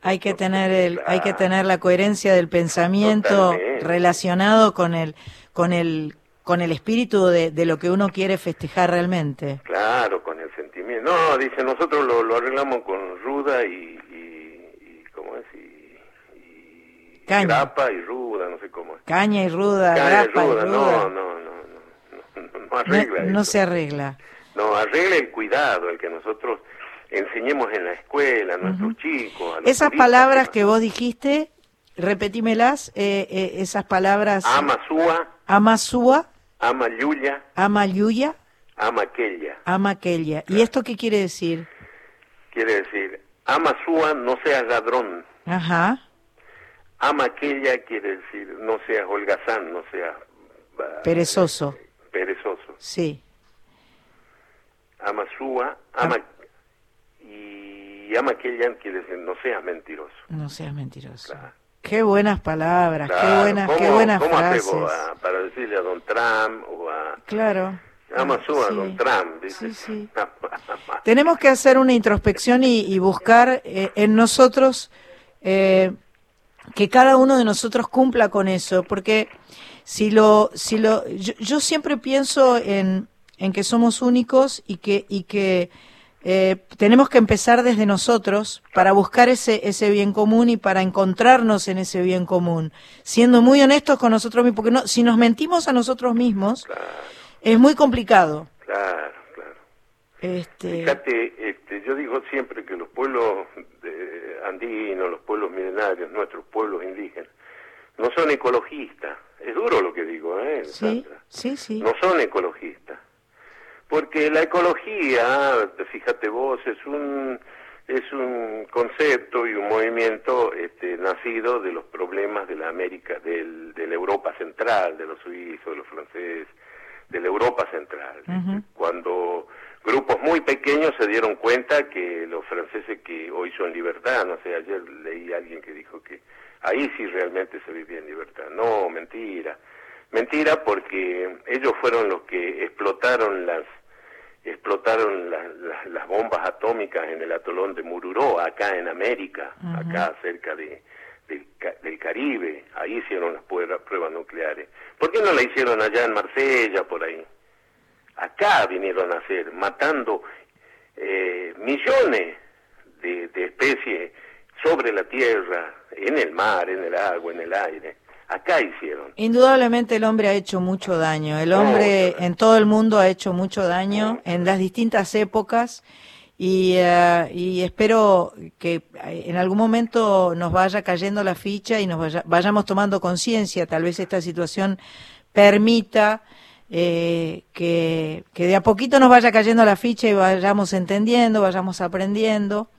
hay que tener el, hay que tener la coherencia del pensamiento relacionado con el, con el, con el espíritu de, de, lo que uno quiere festejar realmente. Claro, con el sentimiento. No, dice nosotros lo, lo arreglamos con ruda y, y, ¿cómo es? Y, Caña. grapa y ruda, no sé cómo es. Caña y ruda, grapa y ruda. No, no, no, no, no, no arregla. No, no se arregla. No, arregla el cuidado, el que nosotros enseñemos en la escuela a nuestros chicos. Esas palabras que, vos dijiste, repetímelas, eh, eh, esas palabras. Amasúa. Amasúa. Amayuya. Amayuya. Amaquella. Amaquella. ¿Y esto qué quiere decir? Quiere decir, amasúa, no seas ladrón. Ajá. Amaquella quiere decir, no seas holgazán, no seas... perezoso. perezoso. Sí. Amasúa, ama, y ama aquella quiere decir no seas mentiroso. No seas mentiroso. Qué buenas palabras, qué buenas, qué buenas ¿cómo frases. para decirle a Don Trump o a... Claro. Ama sí. a Don Trump. Sí, sí. Tenemos que hacer una introspección y, y buscar eh, en nosotros eh, que cada uno de nosotros cumpla con eso, porque si lo, si lo, yo, yo siempre pienso en, en que somos únicos y que, y que eh, tenemos que empezar desde nosotros para buscar ese, ese bien común y para encontrarnos en ese bien común, siendo muy honestos con nosotros mismos, porque no, si nos mentimos a nosotros mismos, es muy complicado. Claro, claro. Este... Fíjate, este, yo digo siempre que los pueblos de andinos, los pueblos milenarios, nuestros pueblos indígenas, no son ecologistas. Es duro lo que digo, ¿eh? Sí, sí, sí. No son ecologistas porque la ecología, fíjate vos, es un es un concepto y un movimiento este, nacido de los problemas de la América, del, de la Europa central, de los suizos, de los franceses, de la Europa central. Cuando grupos muy pequeños se dieron cuenta que los franceses que hoy son libertad, no sé, ayer leí a alguien que dijo que ahí sí realmente se vivía en libertad. No, mentira. Mentira porque ellos fueron los que explotaron las explotaron las bombas atómicas en el atolón de Mururó, acá en América, acá cerca de, del Caribe, ahí hicieron las pruebas nucleares. ¿Por qué no la hicieron allá en Marsella, por ahí? Acá vinieron a hacer, matando eh, millones de, de especies sobre la tierra, en el mar, en el agua, en el aire acá hicieron. Indudablemente el hombre ha hecho mucho daño. El hombre en todo el mundo ha hecho mucho daño en las distintas épocas y, eh, y espero que en algún momento nos vaya cayendo la ficha y nos vayamos tomando conciencia. Tal vez esta situación permita eh, que, que de a poquito nos vaya cayendo la ficha y vayamos entendiendo, vayamos aprendiendo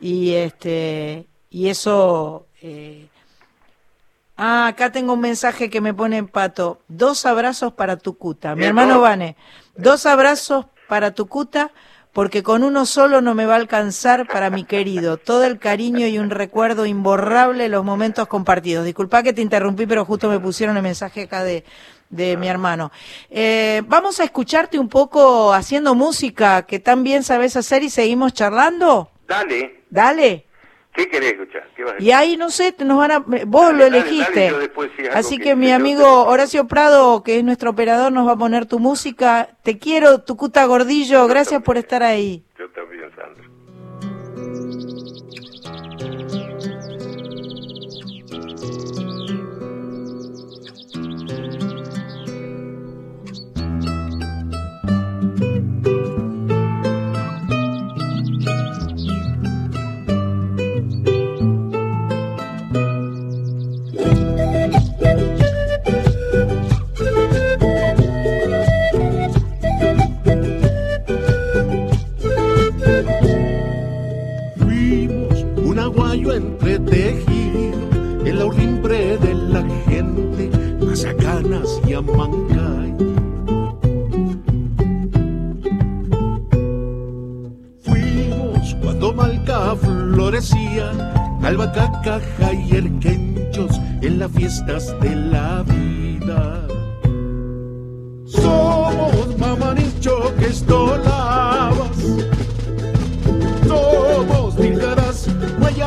y este y eso eh, Ah, acá tengo un mensaje que me pone en pato. Dos abrazos para tu cuta. Mi hermano Vane, dos abrazos para tu cuta porque con uno solo no me va a alcanzar para mi querido. Todo el cariño y un recuerdo imborrable de los momentos compartidos. Disculpa que te interrumpí, pero justo me pusieron el mensaje acá de, de mi hermano. Eh, vamos a escucharte un poco haciendo música que tan bien sabes hacer y seguimos charlando. Dale. Dale. ¿Qué querés escuchar? y ahí, no sé, nos van a... Vos lo elegiste. Así que, mi amigo Horacio Prado, que es nuestro operador, nos va a poner tu música. Te quiero, Tucuta Gordillo. Gracias por estar ahí. Yo también, Sandra. Aguayo entretejido en la urrimbre de la gente, Mazacanas y Amancay. Fuimos cuando Malca florecía, albacaca, y erquenchos en las fiestas de la vida. Somos mamanicho que estolabas,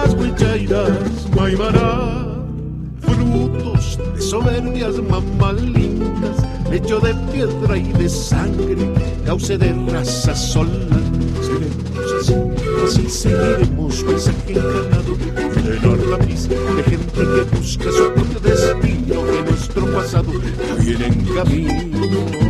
huellas, huichairas, maimará, frutos de soberbias mamalindas, hecho de piedra y de sangre, cauce de raza sola. Seremos así, así seguiremos paisaje encarnado, llenar la pista de gente que busca su propio destino, que nuestro pasado viene en camino.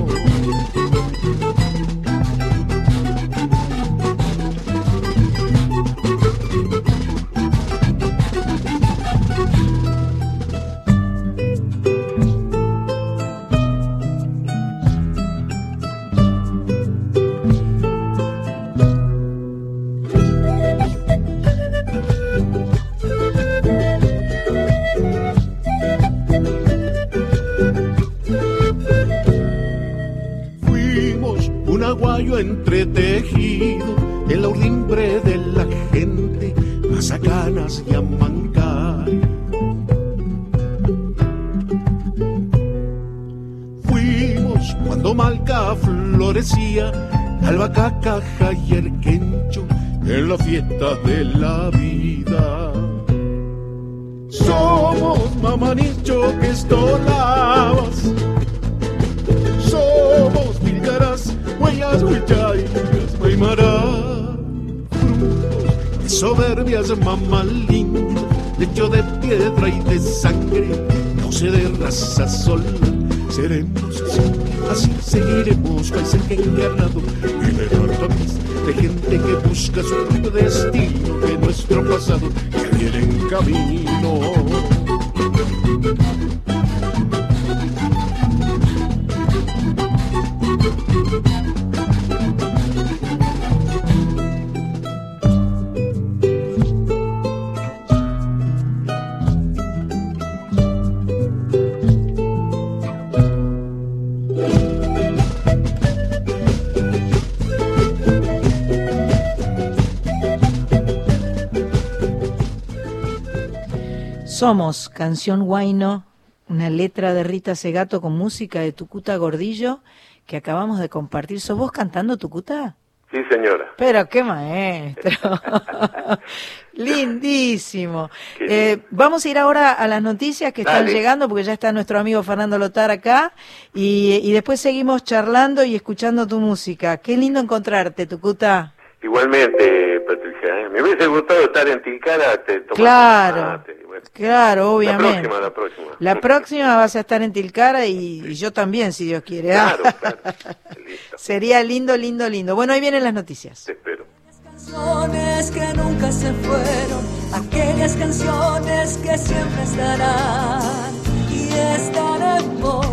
Canción Guaino, una letra de Rita Segato con música de Tucuta Gordillo que acabamos de compartir. ¿Sos vos cantando Tucuta? Sí, señora. Pero qué maestro. Lindísimo. Eh, vamos a ir ahora a las noticias que están llegando porque ya está nuestro amigo Fernando Lotar acá y, y después seguimos charlando y escuchando tu música. Qué lindo encontrarte, Tucuta. Igualmente, Patricia, ¿eh? me hubiese gustado estar en Tilcara, te Claro, mate, bueno. claro, obviamente. La próxima, la próxima. La próxima vas a estar en Tilcara y, y yo también, si Dios quiere. ¿ah? Claro, claro. Listo, Sería lindo, lindo, lindo. Bueno, ahí vienen las noticias. te espero. canciones que nunca se fueron, aquellas canciones que siempre estarán y están en vos,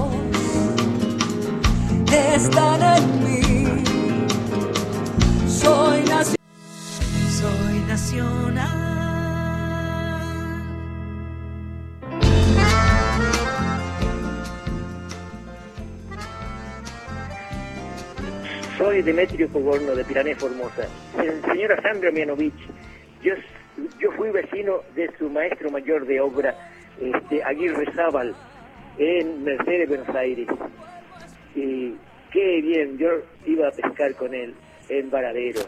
están en mí. Soy nacional, soy nacional. Soy Demetrio Fogorno de Pirané Formosa. Se- Señora Sandra Mianovich, yo, yo fui vecino de su maestro mayor de obra, este, Aguirre Zábal, en Mercedes, Buenos Aires. Y qué bien, yo iba a pescar con él en Varadero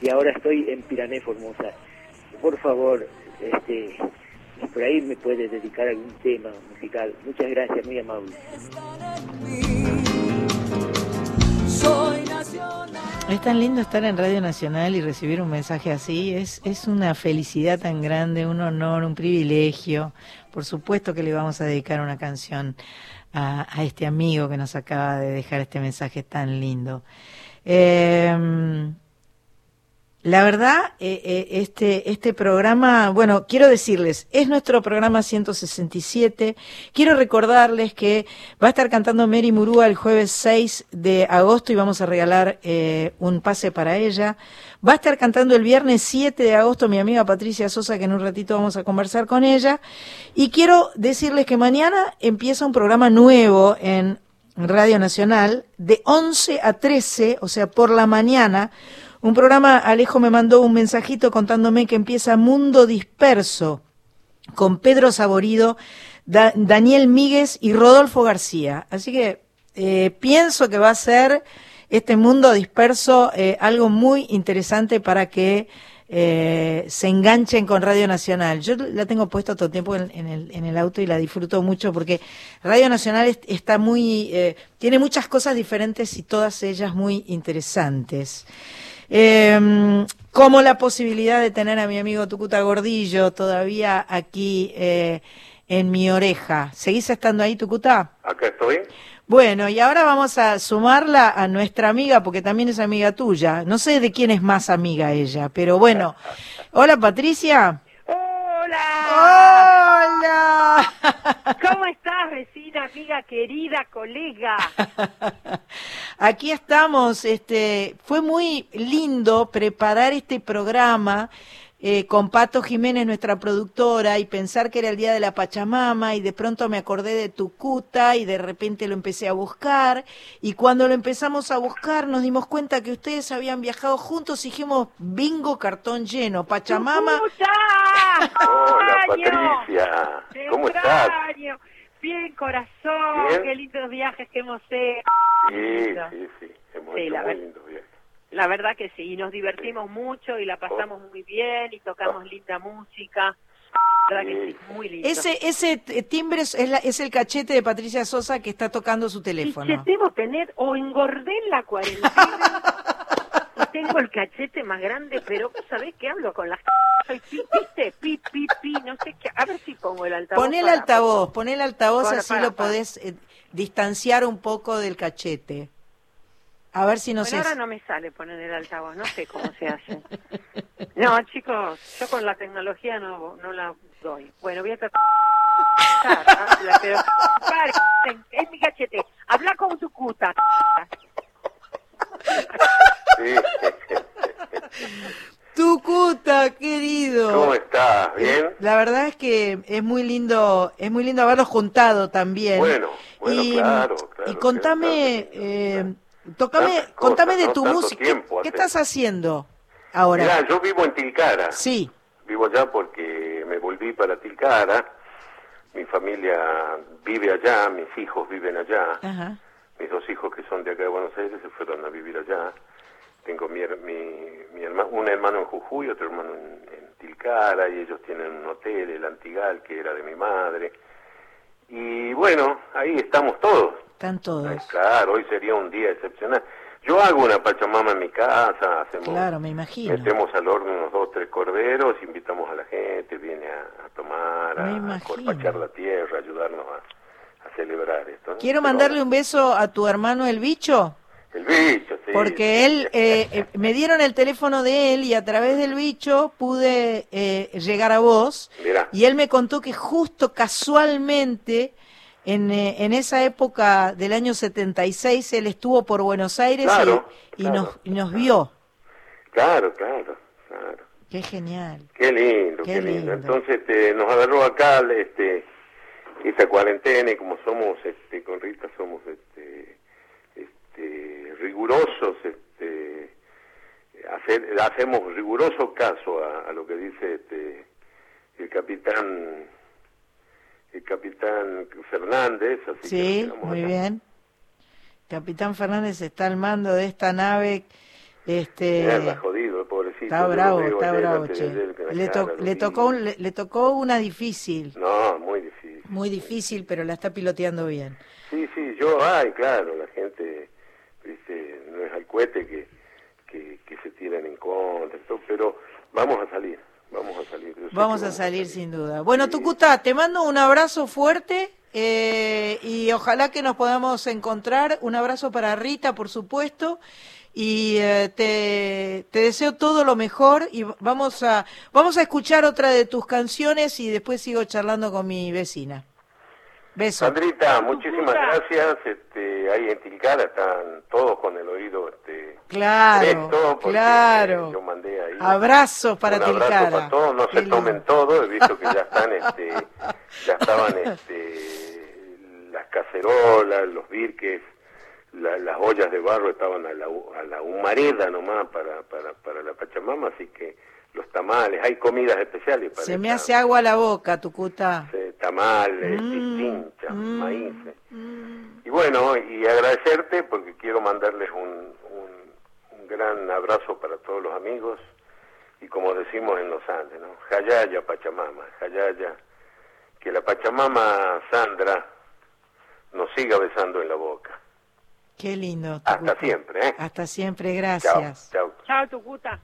y ahora estoy en Pirané Formosa. Por favor, este, por ahí me puede dedicar algún tema musical. Muchas gracias, muy amable. Es tan lindo estar en Radio Nacional y recibir un mensaje así. Es, es una felicidad tan grande, un honor, un privilegio. Por supuesto que le vamos a dedicar una canción a, a este amigo que nos acaba de dejar este mensaje tan lindo. Eh, La verdad, eh, eh, este, este programa, bueno, quiero decirles, es nuestro programa 167. Quiero recordarles que va a estar cantando Mary Murúa el jueves 6 de agosto y vamos a regalar eh, un pase para ella. Va a estar cantando el viernes 7 de agosto mi amiga Patricia Sosa, que en un ratito vamos a conversar con ella. Y quiero decirles que mañana empieza un programa nuevo en Radio Nacional de 11 a 13, o sea, por la mañana un programa, Alejo me mandó un mensajito contándome que empieza Mundo Disperso con Pedro Saborido, Daniel Míguez y Rodolfo García. Así que eh, pienso que va a ser este mundo disperso eh, algo muy interesante para que eh, se enganchen con Radio Nacional. Yo la tengo puesto todo el tiempo en, el, auto y la disfruto mucho porque Radio Nacional está muy, tiene muchas cosas diferentes y todas ellas muy interesantes. Eh, como la posibilidad de tener a mi amigo Tucuta Gordillo todavía aquí eh, en mi oreja. ¿Seguís estando ahí, Tucuta? Acá estoy. Bueno, y ahora vamos a sumarla a nuestra amiga, porque también es amiga tuya. No sé de quién es más amiga ella, pero bueno. Hola, Patricia. Hola. Hola. ¿Cómo estás, vecina, amiga, querida, colega? Aquí estamos. Este, fue muy lindo preparar este programa eh, con Pato Jiménez, nuestra productora, y pensar que era el día de la Pachamama, y de pronto me acordé de Tucuta, y de repente lo empecé a buscar, y cuando lo empezamos a buscar nos dimos cuenta que ustedes habían viajado juntos, y dijimos, bingo, cartón lleno, Pachamama. Hola, Patricia, ¿cómo estás? Bien, corazón, qué lindos viajes que hemos hecho. Sí, sí, sí, hemos hecho muy viajes. La verdad que sí, y nos divertimos mucho y la pasamos muy bien y tocamos linda música. La verdad que sí, muy lindo. Ese, ese timbre es, es, el cachete de Patricia Sosa que está tocando su teléfono. Si debo tener, o engordé en la cuarentena, y tengo el cachete más grande, pero ¿sabés qué hablo con las ¿Viste? Pi, pi, pi, no sé qué. A ver si pongo el altavoz. Pon el altavoz, pon el altavoz, así lo podés eh, distanciar un poco del cachete. A ver si no bueno, ahora no me sale poner el altavoz, no sé cómo se hace. No, chicos, yo con la tecnología no, no la doy. Bueno, voy a tratar... pero... es mi cachete. Habla con su cuta. Tu cuta, querido. ¿Cómo estás? ¿Bien? La verdad es que es muy lindo, es muy lindo haberlos juntado también. Bueno, bueno, y, claro, Y contame, eh, Tócame, contame de tu música. ¿Qué, estás haciendo ahora? Mira, yo vivo en Tilcara. Sí. Vivo allá porque me volví para Tilcara. Mi familia vive allá, mis hijos viven allá. Mis dos hijos que son de acá de Buenos Aires se fueron a vivir allá. Tengo mi, mi, hermano, un hermano en Jujuy, otro hermano en, en Tilcara, y ellos tienen un hotel, el Antigal, que era de mi madre. Y bueno, ahí estamos todos. Están todos. claro, hoy sería un día excepcional. Yo hago una pachamama en mi casa, hacemos, claro, me imagino. metemos al horno unos dos, tres corderos, invitamos a la gente, viene a, tomar, a, corpachar la tierra, ayudarnos a, celebrar esto. Quiero mandarle un beso a tu hermano el bicho. El bicho, sí. Porque él, eh, eh, me dieron el teléfono de él y a través del bicho pude eh, llegar a vos. Y él me contó que justo casualmente en, eh, en esa época del año 76 él estuvo por Buenos Aires y, nos, nos vio. Claro, claro, claro. Qué genial. Qué lindo, qué, lindo. Entonces este, nos agarró acá este, esta cuarentena y como somos este, con Rita somos este, este, rigurosos, este, hacer, hacemos riguroso caso a, a lo que dice este, el capitán el capitán Fernández. Así sí, muy bien. Capitán Fernández está al mando de esta nave. Este, jodido, pobrecito. Está bravo, está bravo, che. Le, le, tocó, le, tocó una difícil. No, muy difícil. Muy difícil, pero la está piloteando bien. Sí, sí, yo, ay, claro, la gente, viste, no es al cohete que, que, que se tiran en contra, pero vamos a salir. Vamos a salir. Vamos a salir sin duda. Bueno, Tucuta, te mando un abrazo fuerte. eh, y ojalá que nos podamos encontrar. Un abrazo para Rita, por supuesto. Y eh, te, te, deseo todo lo mejor y vamos a, vamos a escuchar otra de tus canciones y después sigo charlando con mi vecina. Beso. Sandrita, muchísimas gracias. Este, ahí en Tilcara están todos con el oído este, claro, claro. Yo mandé ahí. Abrazos para un Tilcara. Abrazo para todos, no se tomen todo, he visto que ya están, este, ya estaban este, las cacerolas, los birques, las ollas de barro estaban a la, a la humareda nomás para, para, para la Pachamama, así que los tamales, hay comidas especiales para Se me hace agua la boca, Tucuta. Tamales, mm, mm, maíz. Y bueno, y agradecerte porque quiero mandarles un, un, un, gran abrazo para todos los amigos y como decimos en los Andes, ¿no? Jayaya Pachamama, Jayaya, que la Pachamama Sandra nos siga besando en la boca. Qué lindo. Hasta siempre, ¿eh? Hasta siempre, gracias. Chao, chao. Chao, Tucuta.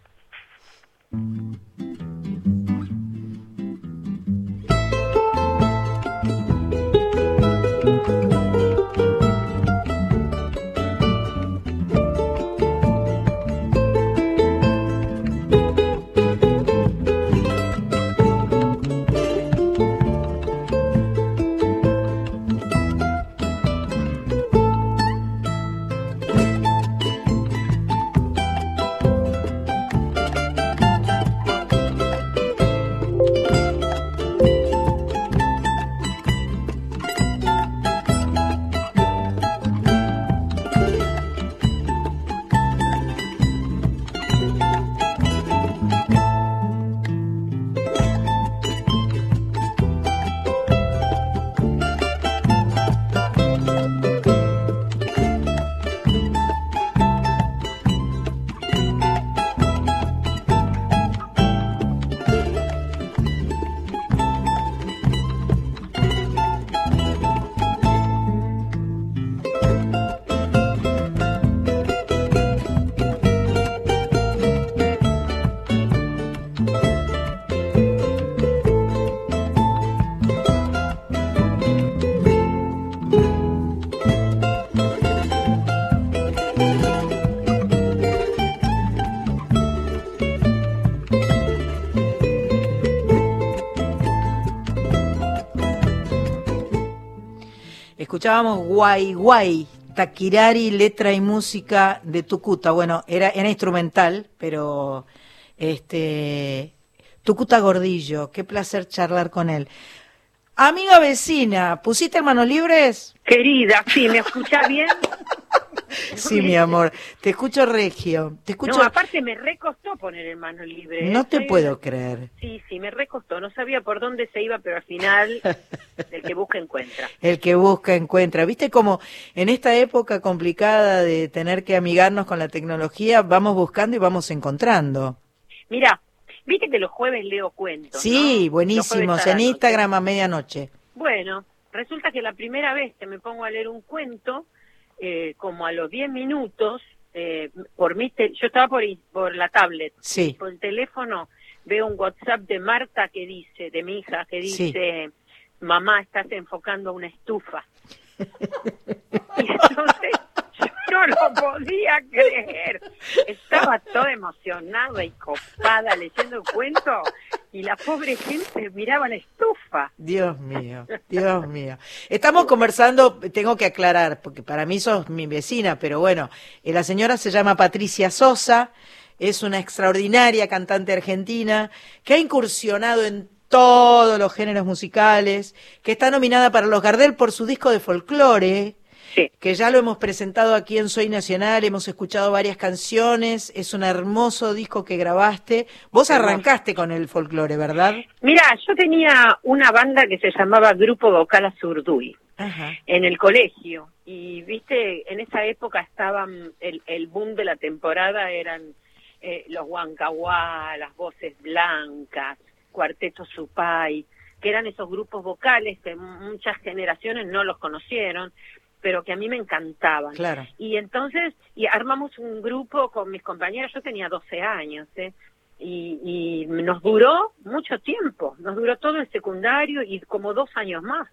Escuchábamos Guay Guay, Taquirari, letra y música de Tucuta. Bueno, era, era instrumental, pero este Tucuta Gordillo, qué placer charlar con él. Amiga vecina, ¿pusiste manos libres? Querida, sí, ¿me escucha bien? Sí, mi amor, te escucho regio. Te escucho... No, aparte me recostó poner el mano libre. No te puedo creer. Sí, sí, me recostó. No sabía por dónde se iba, pero al final el que busca encuentra. El que busca encuentra. ¿Viste cómo en esta época complicada de tener que amigarnos con la tecnología, vamos buscando y vamos encontrando? Mira, viste que los jueves leo cuentos. Sí, buenísimos. En Instagram a medianoche. Bueno, resulta que la primera vez que me pongo a leer un cuento eh, como a los 10 minutos, eh, por mi yo estaba por, por la tablet, sí. por el teléfono, veo un WhatsApp de Marta que dice, de mi hija, que dice, mamá, estás enfocando una estufa. y entonces no lo podía creer. Estaba toda emocionada y copada leyendo el cuento y la pobre gente miraba la estufa. Dios mío, Dios mío. Estamos conversando, tengo que aclarar, porque para mí sos mi vecina, pero bueno, eh, la señora se llama Patricia Sosa, es una extraordinaria cantante argentina que ha incursionado en todos los géneros musicales, que está nominada para los Gardel por su disco de folclore, que ya lo hemos presentado aquí en Soy Nacional, hemos escuchado varias canciones, es un hermoso disco que grabaste. Vos arrancaste con el folclore, ¿verdad? Mira, yo tenía una banda que se llamaba Grupo Vocal Azurduy en el colegio y viste, en esa época estaban, el, el boom de la temporada eran eh, los Huancahuá, las voces blancas, Cuarteto Supay, que eran esos grupos vocales que muchas generaciones no los conocieron pero que a mí me encantaban. Claro. Y entonces, y armamos un grupo con mis compañeros, yo tenía 12 años, ¿eh? Y, y, nos duró mucho tiempo, nos duró todo el secundario y como dos años más.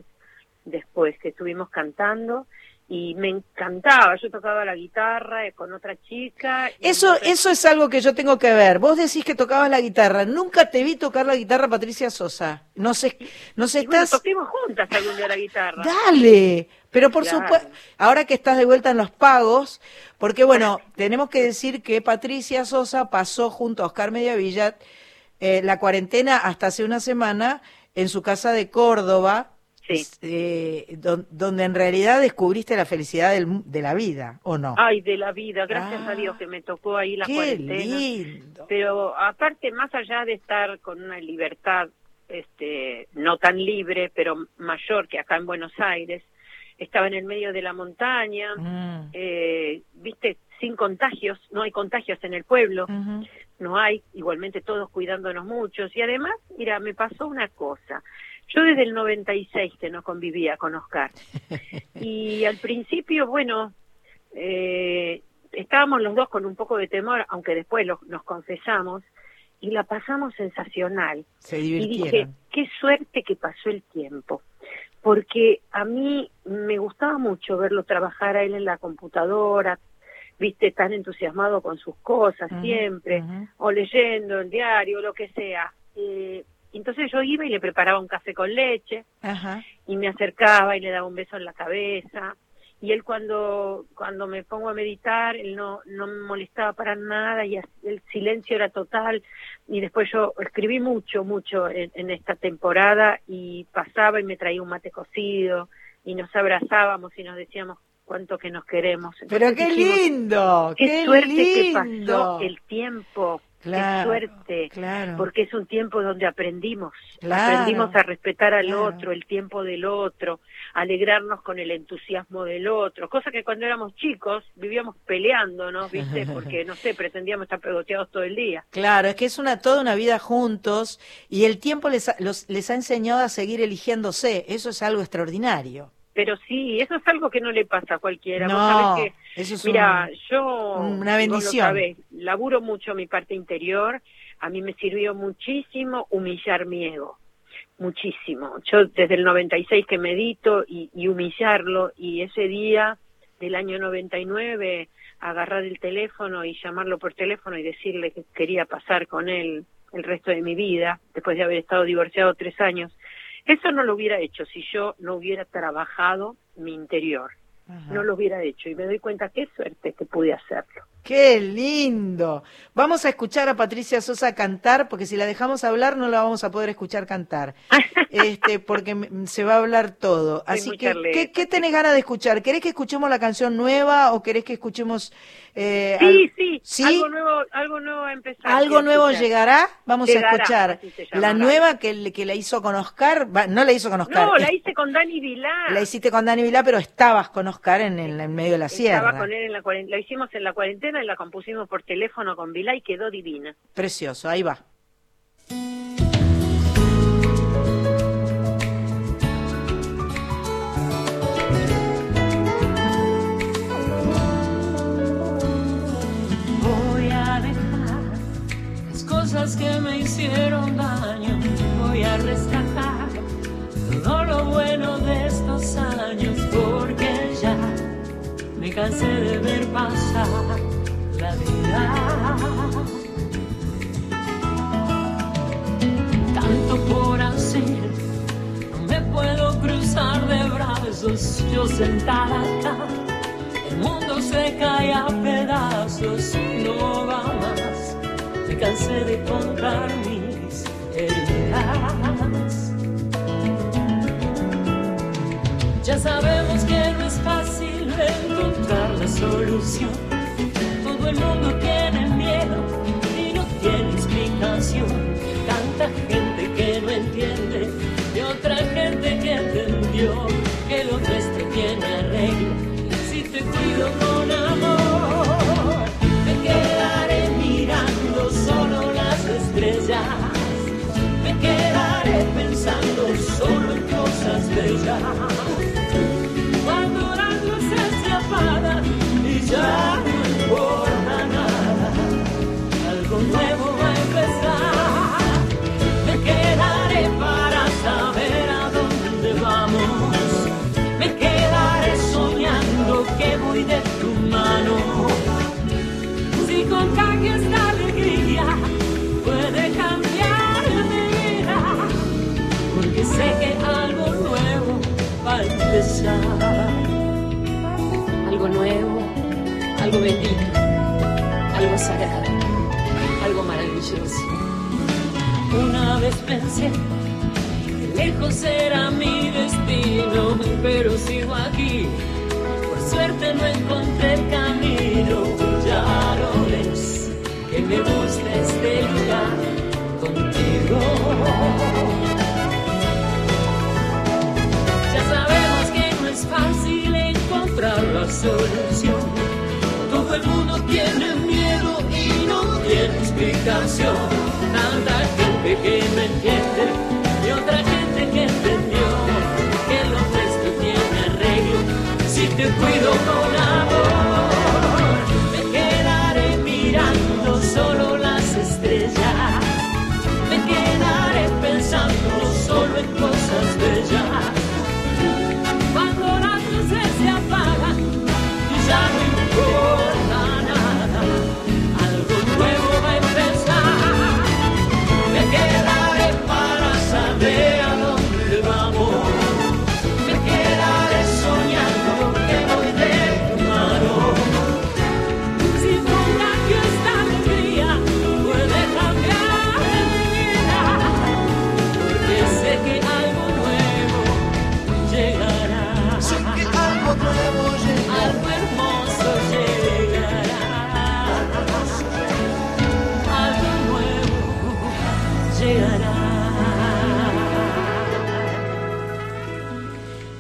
después que estuvimos cantando y me encantaba. Yo tocaba la guitarra eh, con otra chica. Eso, eso es algo que yo tengo que ver. Vos decís que tocabas la guitarra. Nunca te vi tocar la guitarra, Patricia Sosa. No sé, no sé, estás. toquemos juntas algún día la guitarra. Dale. Pero por supuesto, ahora que estás de vuelta en los pagos, porque bueno, tenemos que decir que Patricia Sosa pasó junto a Oscar Mediavilla eh, la cuarentena hasta hace una semana en su casa de Córdoba, eh, donde en realidad descubriste la felicidad de la vida, ¿o no? Ay, de la vida, gracias a Dios que me tocó ahí la qué cuarentena. Lindo. Pero aparte, más allá de estar con una libertad este, no tan libre, pero mayor que acá en Buenos Aires, estaba en el medio de la montaña, mm. eh, viste, sin contagios, no hay contagios en el pueblo, no hay, igualmente todos cuidándonos muchos, y además, mira, me pasó una cosa, yo desde el 96 que no convivía con Oscar. Y al principio, bueno, eh, estábamos los dos con un poco de temor, aunque después nos confesamos, y la pasamos sensacional. Se y dije, qué suerte que pasó el tiempo. Porque a mí me gustaba mucho verlo trabajar a él en la computadora, viste, tan entusiasmado con sus cosas siempre, o leyendo el diario, lo que sea. Eh, entonces yo iba y le preparaba un café con leche y me acercaba y le daba un beso en la cabeza. Y él cuando, cuando me pongo a meditar, él no, no me molestaba para nada y el silencio era total. Y después yo escribí mucho, mucho en, esta temporada y pasaba y me traía un mate cocido y nos abrazábamos y nos decíamos cuánto que nos queremos. Pero qué lindo, qué, suerte que pasó el tiempo Qué suerte, claro. porque es un tiempo donde aprendimos, aprendimos a respetar al otro, el tiempo del otro, alegrarnos con el entusiasmo del otro, cosa que cuando éramos chicos vivíamos peleándonos, ¿viste? Porque, no sé, pretendíamos estar pegoteados todo el día. Claro, es que es una toda una vida juntos y el tiempo les les ha enseñado a seguir eligiéndose, eso es algo extraordinario pero sí, eso es algo que no le pasa a cualquiera. No, que, eso es mira, yo una bendición. laburo mucho mi parte interior, a mí me sirvió muchísimo humillar mi ego, muchísimo. Yo desde el 96 que medito y, y humillarlo y ese día del año 99 agarrar el teléfono y llamarlo por teléfono y decirle que quería pasar con él el resto de mi vida, después de haber estado divorciado tres años eso no lo hubiera hecho si yo no hubiera trabajado mi interior. No lo hubiera hecho y me doy cuenta qué suerte que pude hacerlo. ¡Qué lindo! Vamos a escuchar a Patricia Sosa cantar, porque si la dejamos hablar no la vamos a poder escuchar cantar, este, porque se va a hablar todo. Así que, ¿qué, tenés ganas de escuchar? ¿Querés que escuchemos la canción nueva o querés que escuchemos... Eh, sí, sí, algo nuevo, algo nuevo a empezar. ¿Algo nuevo llegará? Vamos a escuchar la nueva que, que la hizo con Oscar, no la hizo con Oscar. No, la hice con Dani Vilá. La hiciste con Dani Vilá, pero estabas con Oscar en, el, en medio de la sierra. Estaba con él en la la hicimos en la cuarentena y la compusimos por teléfono con Vilá y quedó divina. Precioso, ahí va. Voy a dejar las cosas que me hicieron daño, voy a rescatar todo lo bueno de estos años, porque ya me cansé de ver pasar la vida. Tanto por hacer, no me puedo cruzar de brazos, yo sentada acá. El mundo se cae a pedazos, no va más. Me cansé de contar mis heridas. Ya sabemos que no es fácil encontrar la solución el mundo tiene miedo y no tiene explicación. Tanta gente que no entiende y otra gente que entendió que lo nuestro tiene arreglo. Si te cuido con amor, me quedaré mirando solo las estrellas. Me quedaré pensando solo en cosas bellas. Algo nuevo, algo bendito, algo sagrado, algo maravilloso. Una vez pensé que lejos era mi destino, pero sigo aquí. Por suerte no encontré el camino, ya lo ves, que me gusta este lugar contigo. Es fácil encontrar la solución. Todo el mundo tiene miedo y no tiene explicación. Tanta gente que no entiende y otra gente que entendió que lo nuestro tiene arreglo si te cuido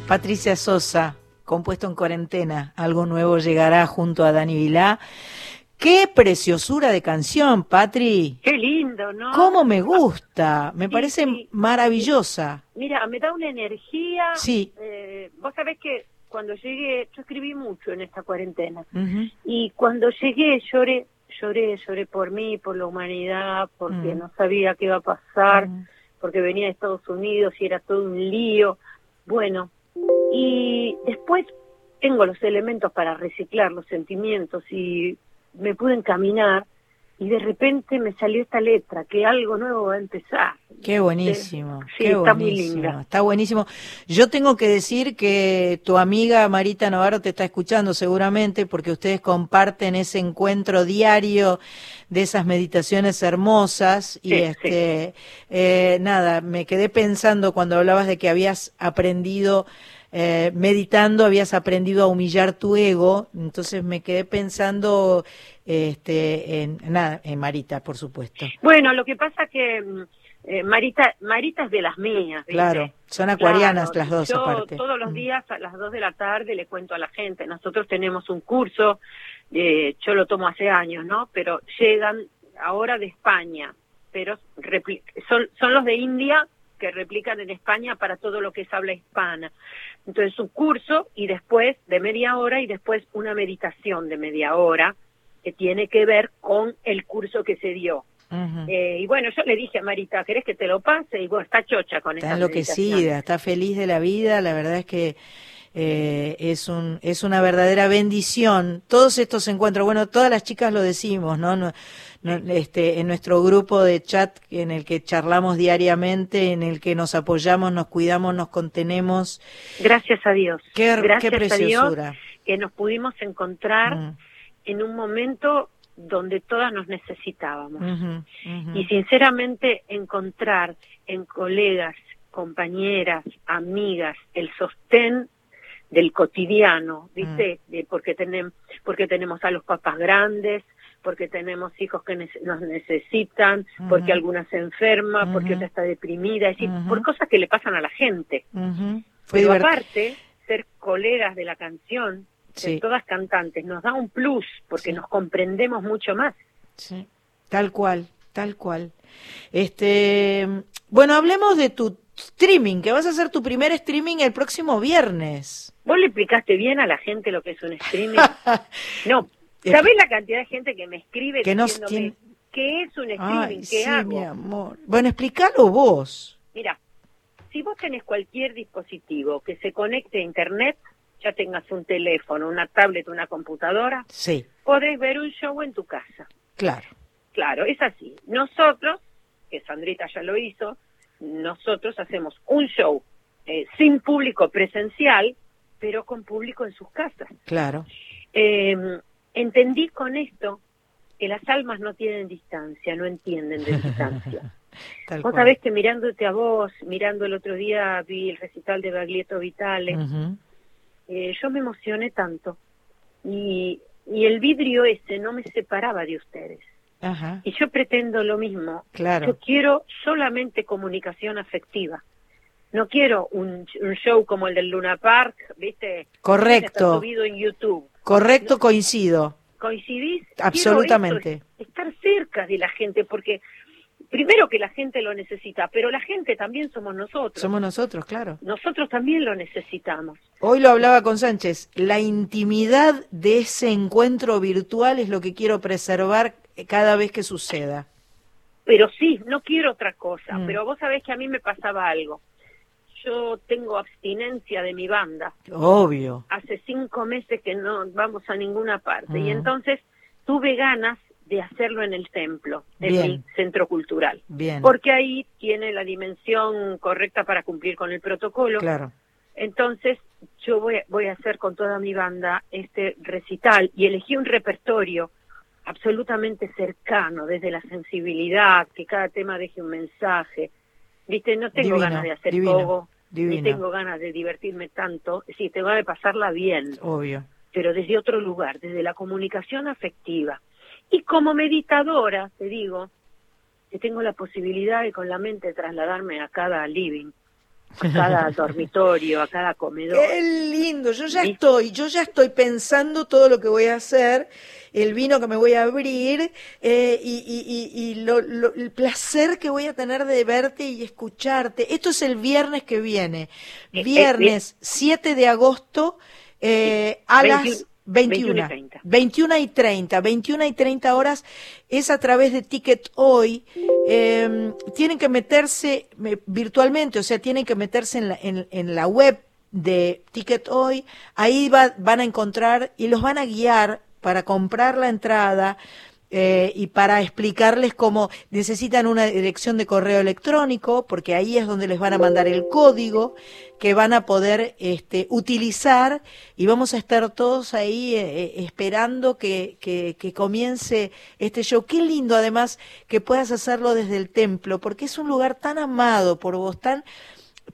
Patricia Sosa, compuesto en cuarentena, algo nuevo llegará junto a Dani Vilá. ¡Qué preciosura de canción, Patri! Qué lindo, ¿no? ¿Cómo me gusta? Me Sí, parece sí. maravillosa. Mira, me da una energía. Sí. eh, vos sabés que cuando llegué, yo escribí mucho en esta cuarentena. Y cuando llegué lloré, lloré, lloré por mí, por la humanidad, porque Mm. no sabía qué iba a pasar, Mm. porque venía de Estados Unidos y era todo un lío. Bueno, y después tengo los elementos para reciclar los sentimientos y me pude encaminar y de repente me salió esta letra, que algo nuevo va a empezar. Qué buenísimo. Sí, qué está muy linda. Está buenísimo. Yo tengo que decir que tu amiga Marita Navarro te está escuchando seguramente porque ustedes comparten ese encuentro diario de esas meditaciones hermosas y Sí, este eh, nada, me quedé pensando cuando hablabas de que habías aprendido eh, meditando habías aprendido a humillar tu ego, entonces me quedé pensando este en nada, en Marita, por supuesto. Bueno, lo que pasa que mm, eh, Marita, Marita es de las mías. ¿viste? Claro, son acuarianas Claro, las dos yo aparte. todos los Mm. días a las 2 de la tarde le cuento a la gente. Nosotros tenemos un curso, eh, yo lo tomo hace años, ¿no? Pero llegan ahora de España, pero son, son los de India que replican en España para todo lo que es habla hispana. Entonces un curso y después de media hora y después una meditación de media hora que tiene que ver con el curso que se dio. Eh, y bueno, yo le dije a Marita, ¿querés que te lo pase? Y bueno, está chocha con Está enloquecida, está feliz de la vida, la verdad es que eh, es un es una verdadera bendición todos estos encuentros. Bueno, todas las chicas lo decimos, ¿no? No- no, este, en nuestro grupo de chat en el que charlamos diariamente, en el que nos apoyamos, nos cuidamos, nos contenemos. Gracias a Dios. Qué, Gracias qué a Dios preciosura. que nos pudimos encontrar Mm, en un momento donde todas nos necesitábamos. Y sinceramente encontrar en colegas, compañeras, amigas, el sostén del cotidiano, ¿viste? Mm. De porque, tenemos porque tenemos a los papás grandes, porque tenemos hijos que nos necesitan, porque alguna se enferma, porque otra está deprimida, es decir, por cosas que le pasan a la gente. Pero aparte, ser colegas de la canción, ser Sí. todas cantantes, nos da un plus porque Sí. nos comprendemos mucho más. Sí, tal cual, tal cual. Este, bueno, hablemos de tu streaming, que vas a hacer tu primer streaming el próximo viernes. ¿Vos le explicaste bien a la gente lo que es un streaming? no. ¿Sabés la cantidad de gente que me escribe Que tiene- qué es un streaming? Ay, ¿Qué sí, hago? mi amor. Bueno, explícalo vos. Mira, si vos tenés cualquier dispositivo que se conecte a internet, ya tengas un teléfono, una tablet, una computadora, Sí, podés ver un show en tu casa. claro. Claro, es así. Nosotros, que Sandrita ya lo hizo, nosotros hacemos un show eh, sin público presencial, pero con público en sus casas. Claro. Eh, entendí con esto que las almas no tienen distancia, no entienden de distancia. Tal vos cual. sabés que mirándote a vos, mirando el otro día, vi el recital de Baglietto Vitale, eh, yo me emocioné tanto. Y, y el vidrio ese no me separaba de ustedes. Ajá. Y yo pretendo lo mismo. Claro. Yo quiero solamente comunicación afectiva. No quiero un, un show como el del Luna Park, ¿viste? Correcto. Subido en YouTube. Correcto, coincido. ¿Coincidís? Absolutamente. esto, estar cerca de la gente, porque primero que la gente lo necesita, pero la gente también somos nosotros. Somos nosotros, claro. Nosotros también lo necesitamos. Hoy lo hablaba con Sánchez. La intimidad de ese encuentro virtual es lo que quiero preservar cada vez que suceda. Pero sí, no quiero otra cosa. Mm. Pero vos sabés que a mí me pasaba algo. Yo tengo abstinencia de mi banda. Obvio. Hace cinco meses que no vamos a ninguna parte. Y Mm. entonces tuve ganas de hacerlo en el templo, en Bien. mi centro cultural. Bien. Porque ahí tiene la dimensión correcta para cumplir con el protocolo. Claro. Entonces, yo voy, voy a hacer con toda mi banda este recital y elegí un repertorio absolutamente cercano, desde la sensibilidad, que cada tema deje un mensaje. Viste, no tengo Divino, ganas de hacer divino, poco, divino. ni tengo ganas de divertirme tanto, sí, tengo ganas de pasarla bien, Obvio. pero desde otro lugar, desde la comunicación afectiva. Y como meditadora, te digo, que tengo la posibilidad de con la mente trasladarme a cada living, a cada dormitorio, a cada comedor. Qué lindo, yo ya estoy, yo ya estoy pensando todo lo que voy a hacer, el vino que me voy a abrir eh, y, y- y- y lo- lo- el placer que voy a tener de verte y escucharte. Esto es el viernes que viene, Eh, eh, viernes 7 de agosto eh, a 21, las 21, 21 y 30. 21 y 30, 21 y 30 horas es a través de Ticket Hoy. Eh, tienen que meterse virtualmente, o sea, tienen que meterse en la, en, en la web de Ticket Hoy. Ahí va- van a encontrar y los van a guiar para comprar la entrada. Eh, y para explicarles cómo necesitan una dirección de correo electrónico, porque ahí es donde les van a mandar el código que van a poder este, utilizar y vamos a estar todos ahí eh, eh, esperando que, que, que comience este show. Qué lindo además que puedas hacerlo desde el templo, porque es un lugar tan amado por vos, tan,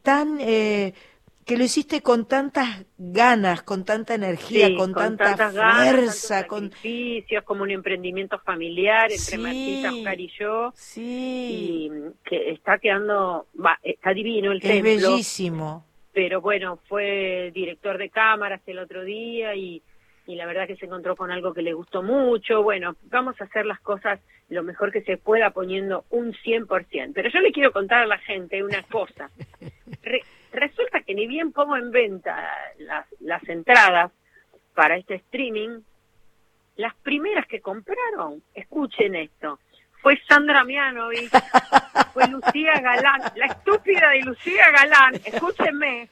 tan eh, que lo hiciste con tantas ganas, con tanta energía, Sí, con, tanta ganas, fuerza, tantos con sacrificios, como un emprendimiento familiar entre Sí. Martita, Oscar y yo, sí, y que está quedando, va, está divino el es templo, bellísimo. pero bueno, fue director de cámaras el otro día y, y la verdad que se encontró con algo que le gustó mucho. Bueno, vamos a hacer las cosas lo mejor que se pueda poniendo un 100%. Pero yo le quiero contar a la gente una cosa. Re- resulta que ni bien pongo en venta las, las entradas para este streaming, las primeras que compraron, escuchen esto, fue Sandra Mianovich, fue Lucía Galán, la estúpida de Lucía Galán, escúchenme,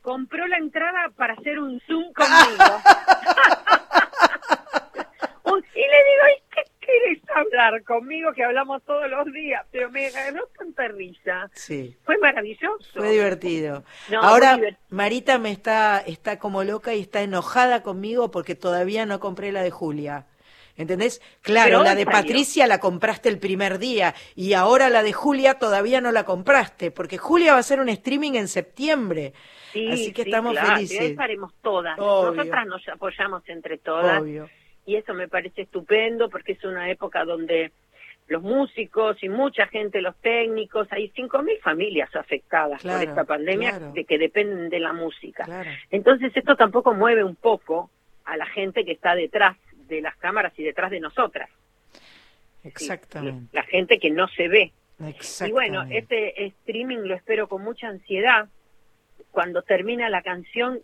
compró la entrada para hacer un Zoom conmigo. Y le digo, ¿y qué quieres hablar conmigo que hablamos todos los días? Pero me ganó tanta risa. Sí. Fue maravilloso. Fue divertido. No, Ahora divertido. Marita me está está como loca y está enojada conmigo porque todavía no compré la de Julia. ¿Entendés? Claro, la hoy de salió. Patricia la compraste el primer día y ahora la de Julia todavía no la compraste porque Julia va a hacer un streaming en septiembre. Sí, Así que sí, estamos claro, felices. Y ahí estaremos todas. Obvio. Nosotras nos apoyamos entre todas. Obvio. Y eso me parece estupendo porque es una época donde los músicos y mucha gente, los técnicos, hay 5.000 familias afectadas Claro, por esta pandemia claro. de que dependen de la música. Claro. Entonces esto tampoco mueve un poco a la gente que está detrás de las cámaras y detrás de nosotras. Exactamente. La gente que no se ve. Exactamente. Y bueno, este streaming lo espero con mucha ansiedad. Cuando termina la canción,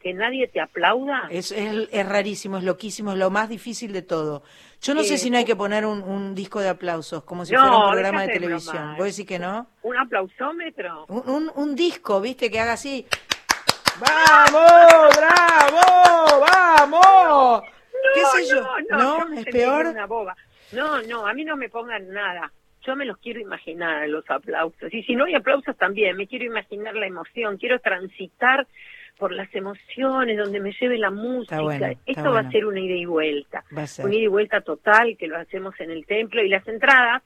que nadie te aplauda. Es, es, es rarísimo, es loquísimo, es lo más difícil de todo. Yo no sé si no hay que poner un, un disco de aplausos, como si No, fuera un programa de televisión. bromar. ¿Vos decís que no? Un aplausómetro. Un, un, un disco, ¿viste? Que haga así. ¡Vamos! ¡Bravo! ¡Vamos! ¿Qué sé yo? ¿No? me ¿Es sentí peor? Una boba. No, no, a mí no me pongan nada. Yo me los quiero imaginar, los aplausos. Y si no hay aplausos también, me quiero imaginar la emoción, quiero transitar por las emociones, donde me lleve la música. Esto va a ser una ida y vuelta. Una ida y vuelta total que lo hacemos en el templo y las entradas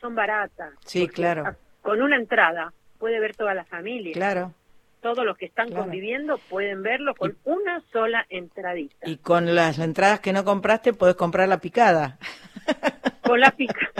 son baratas. Sí, claro. Con una entrada puede ver toda la familia. Claro. Todos los que están conviviendo pueden verlo con una sola entradita. Y con las entradas que no compraste puedes comprar la picada. Con la picada.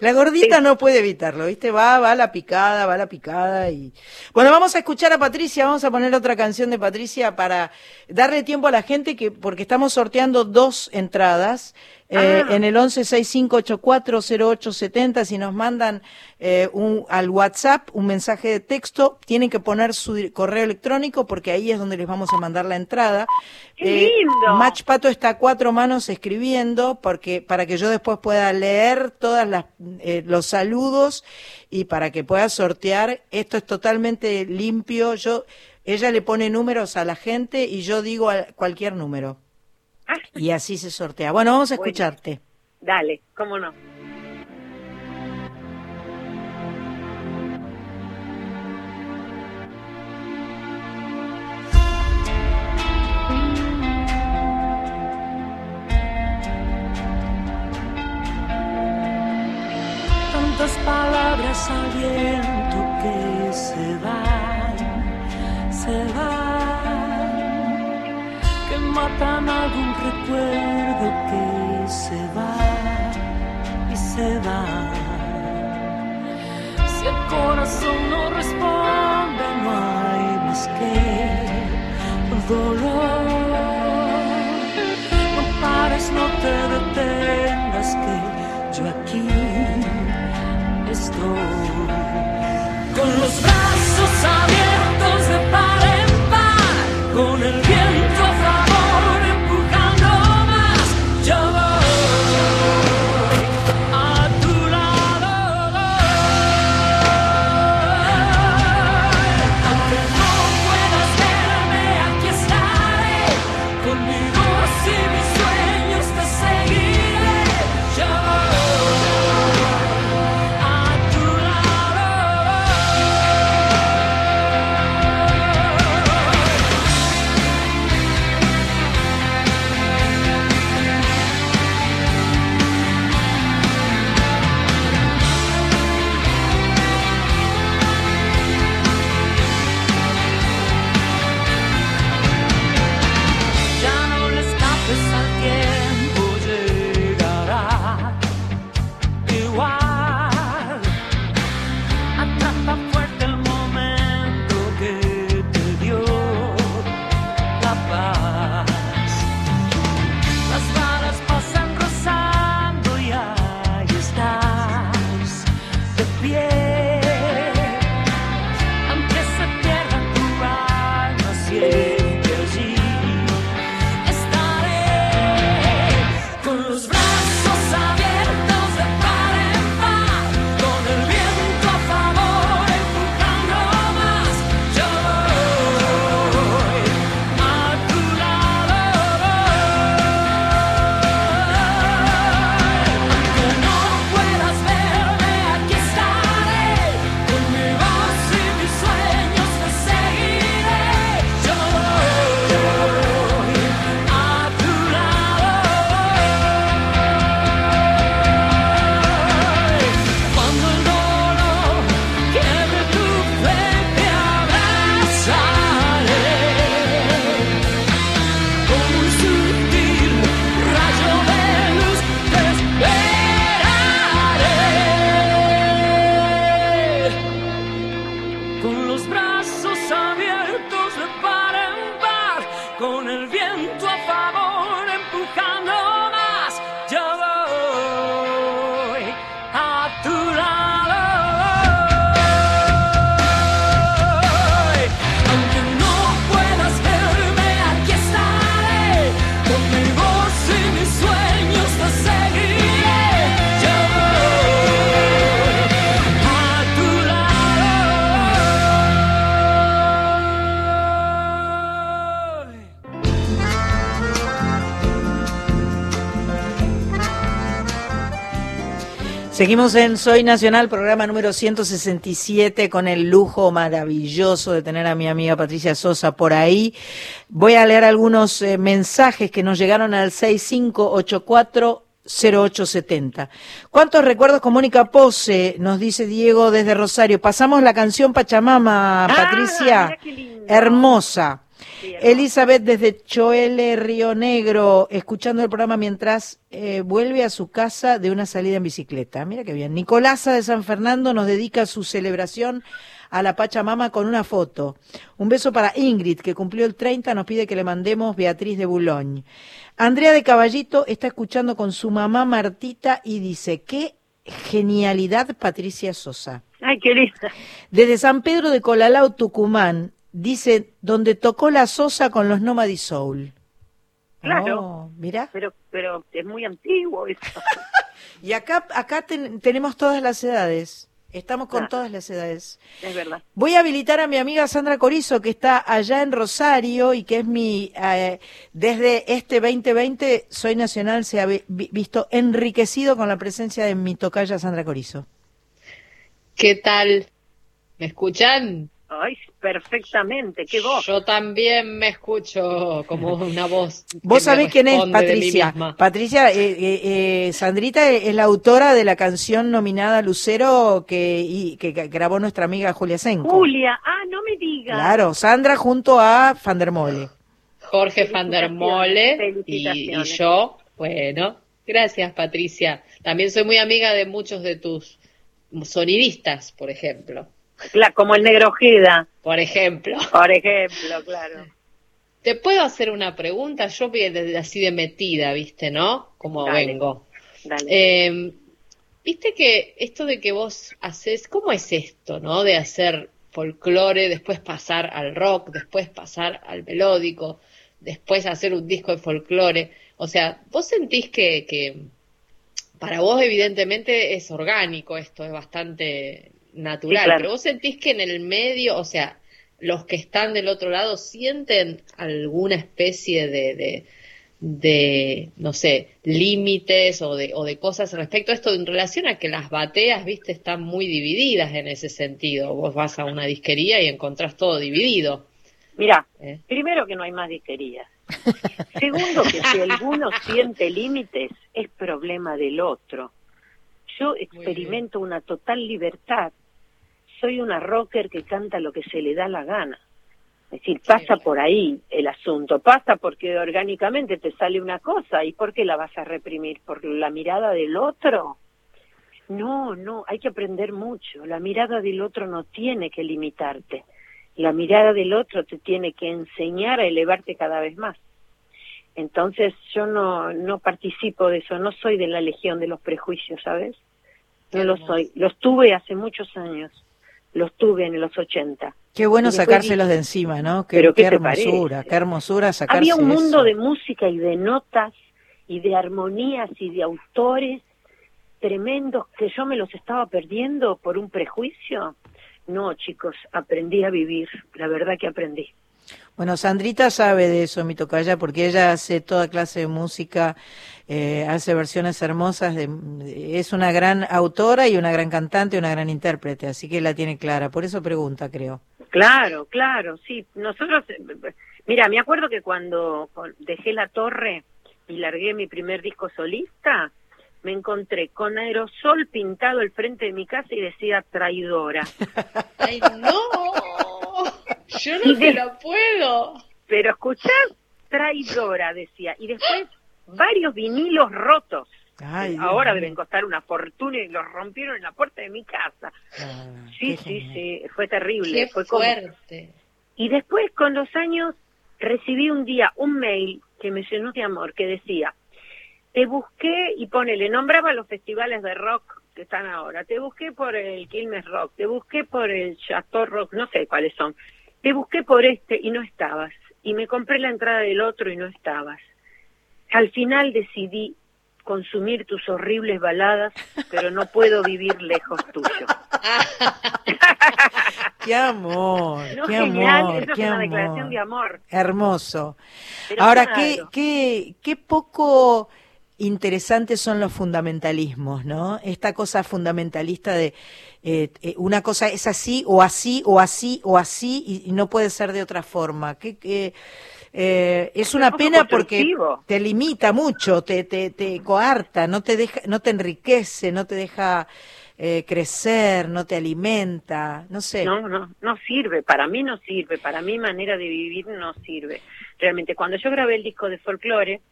La gordita no puede evitarlo, ¿viste? Va, va la picada, va la picada y... Bueno, vamos a escuchar a Patricia, vamos a poner otra canción de Patricia para darle tiempo a la gente que, porque estamos sorteando dos entradas eh, ah. en el 1165840870, si nos mandan eh, un, al WhatsApp un mensaje de texto, tienen que poner su correo electrónico porque ahí es donde les vamos a mandar la entrada. ¡Qué eh, lindo! Match Pato está a cuatro manos escribiendo porque para que yo después pueda leer todas las los saludos y para que pueda sortear. Esto es totalmente limpio. Yo ella le pone números a la gente y yo digo cualquier número. Y así se sortea. Bueno, vamos a escucharte. Dale, cómo no. Tantas palabras al viento que se van, se van matan algún recuerdo que se va y se va. Si el corazón no responde, no hay más que dolor. No pares, no te detengas, que yo aquí estoy con los brazos abiertos Seguimos en Soy Nacional, programa número 167, con el lujo maravilloso de tener a mi amiga Patricia Sosa por ahí. Voy a leer algunos eh, mensajes que nos llegaron al 6584 0870. ¿Cuántos recuerdos con Mónica Pose? Nos dice Diego desde Rosario. Pasamos la canción Pachamama, Ah, Patricia. Hermosa. Elizabeth desde Choele, Río Negro, escuchando el programa mientras eh, vuelve a su casa de una salida en bicicleta. Mira qué bien. Nicolasa de San Fernando nos dedica su celebración a la Pachamama con una foto. Un beso para Ingrid, que cumplió el 30, nos pide que le mandemos Beatriz de Boulogne. Andrea de Caballito está escuchando con su mamá Martita y dice, qué genialidad Patricia Sosa. Ay, qué linda. Desde San Pedro de Colalao, Tucumán, dice, donde tocó la Sosa con los Nomady Soul. Claro. Oh, mira. Pero, pero es muy antiguo eso. Y acá, acá ten- tenemos todas las edades. Estamos con Ah. todas las edades. Es verdad. Voy a habilitar a mi amiga Sandra Corizo, que está allá en Rosario y que es mi, eh, desde este 2020, Soy Nacional se ha vi- vi- visto enriquecido con la presencia de mi tocaya Sandra Corizo. ¿Qué tal? ¿Me escuchan? Ay, perfectamente. Qué voz. Yo también me escucho como una voz. Vos sabés quién es Patricia. Patricia, eh, eh, eh, Sandrita es la autora de la canción nominada Lucero que, y, que grabó nuestra amiga Julia Senko. Julia, ah, no me digas. Claro, Sandra junto a Fandermole. Jorge van der Mole y, y yo. Bueno, gracias Patricia. También soy muy amiga de muchos de tus sonidistas, por ejemplo. Como el negro Ojeda, Por ejemplo. por ejemplo, claro. ¿Te puedo hacer una pregunta? Yo desde así de metida, ¿viste, no? Como Dale. vengo. Dale. Eh, Viste que esto de que vos haces, ¿cómo es esto, no? De hacer folclore, después pasar al rock, después pasar al melódico, después hacer un disco de folclore. O sea, vos sentís que, que para vos evidentemente es orgánico esto, es bastante natural, Sí, claro. pero vos sentís que en el medio, o sea, los que están del otro lado sienten alguna especie de, de, de, no sé, límites o de, o de cosas respecto a esto en relación a que las bateas, viste, están muy divididas en ese sentido. Vos vas a una disquería y encontrás todo dividido. Mira, ¿eh? primero que no hay más disquerías. Segundo que si alguno siente límites es problema del otro. Yo experimento una total libertad. Soy una rocker que canta lo que se le da la gana. Es decir, pasa por ahí el asunto, pasa porque orgánicamente te sale una cosa y ¿por qué la vas a reprimir? ¿Por la mirada del otro? No, no, hay que aprender mucho. La mirada del otro no tiene que limitarte. La mirada del otro te tiene que enseñar a elevarte cada vez más. Entonces yo no, no participo de eso, no soy de la legión de los prejuicios, ¿sabes? No lo soy. Los tuve hace muchos años, los tuve en los 80. Qué bueno después sacárselos de encima, ¿no? Qué, ¿Pero qué hermosura, qué hermosura sacarse Había un mundo eso. de música y de notas y de armonías y de autores tremendos que yo me los estaba perdiendo por un prejuicio. No, chicos, aprendí a vivir, la verdad que aprendí. Bueno, Sandrita sabe de eso, mi tocaya, porque ella hace toda clase de música, eh, hace versiones hermosas, de, es una gran autora y una gran cantante, una gran intérprete, así que la tiene clara. Por eso pregunta, creo. Claro, claro, sí. Nosotros, eh, mira, me acuerdo que cuando dejé la torre y largué mi primer disco solista, me encontré con aerosol pintado al frente de mi casa y decía traidora. ¡Ay, no! Yo no te lo puedo. Pero escuchás, traidora, decía. Y después varios vinilos rotos. Ay, Ahora deben costar una fortuna y los rompieron en la puerta de mi casa. Ah, Sí, sí, genial. sí, fue terrible. Qué fue como- fuerte. Y después, con los años, recibí un día un mail que me llenó de amor, que decía, te busqué y ponele, nombraba los festivales de rock que están ahora, te busqué por el Quilmes Rock, te busqué por el Chateau Rock, no sé cuáles son, te busqué por este y no estabas, y me compré la entrada del otro y no estabas. Al final decidí consumir tus horribles baladas, pero no puedo vivir lejos tuyo. Qué amor, No, qué genial, amor, eso es qué una amor. declaración de amor. Hermoso. Pero Ahora, claro. qué, qué, qué poco interesantes son los fundamentalismos, ¿no? Esta cosa fundamentalista de eh, eh, una cosa es así o así o así o así y, no puede ser de otra forma. Que, eh, es una pena porque te limita mucho, te, te, te coarta, no te deja, no te enriquece, no te deja eh, crecer, no te alimenta, no sé. No, no, no sirve, para mí no sirve, para mi manera de vivir no sirve. Realmente, cuando yo grabé el disco de folclore,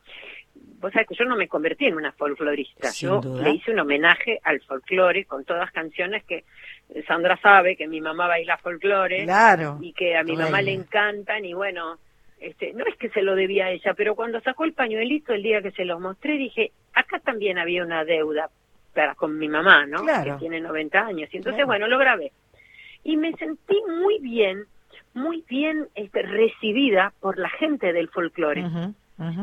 vos sabés que yo no me convertí en una folclorista, yo le hice un homenaje al folclore con todas canciones que Sandra sabe que mi mamá baila folclore claro. y que a mi mamá le encantan y bueno, este, no es que se lo debía a ella, pero cuando sacó el pañuelito el día que se los mostré dije, acá también había una deuda para con mi mamá, ¿no? Que tiene 90 años. Y entonces, bueno, lo grabé. Y me sentí muy bien, muy bien este, recibida por la gente del folclore.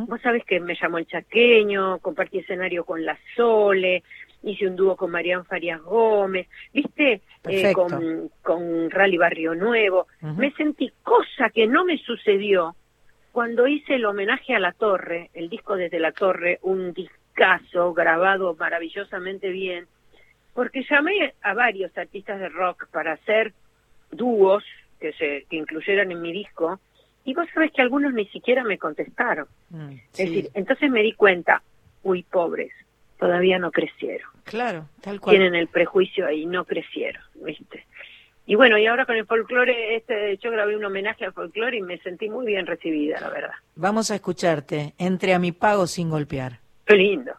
Vos sabés que me llamó el chaqueño, compartí escenario con la Sole, hice un dúo con Marian Farias Gómez, ¿viste? Eh, con, con Rally Barrio Nuevo. Me sentí cosa que no me sucedió cuando hice el homenaje a la Torre, el disco desde la Torre, un disco caso grabado maravillosamente bien, porque llamé a varios artistas de rock para hacer dúos que se que incluyeran en mi disco y vos sabés que algunos ni siquiera me contestaron. Mm, es decir, entonces me di cuenta, uy, pobres, todavía no crecieron. Claro, tal cual. Tienen el prejuicio ahí, no crecieron, ¿viste? Y bueno, y ahora con el folclore, este, yo grabé un homenaje al folclore y me sentí muy bien recibida, la verdad. Vamos a escucharte, entre a mi pago sin golpear. Qué lindo.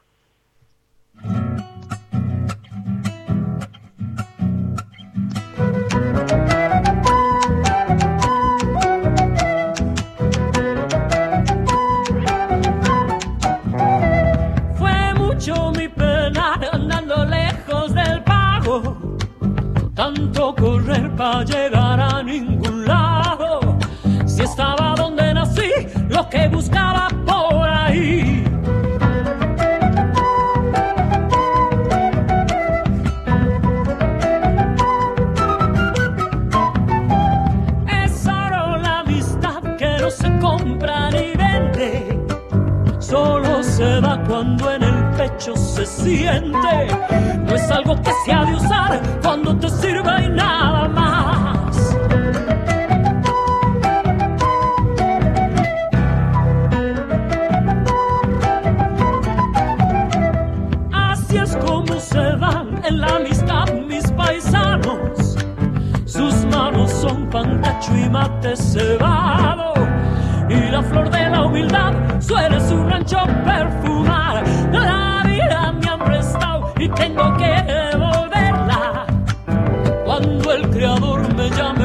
Correr para llegar a ningún lado. Si estaba donde nací, lo que buscaba por ahí se da cuando en el pecho se siente. No es algo que se ha de usar son pantacho y mate cebado y la flor de la humildad suele su rancho perfumar. La vida me han prestado y tengo que devolverla. Cuando el Creador me llame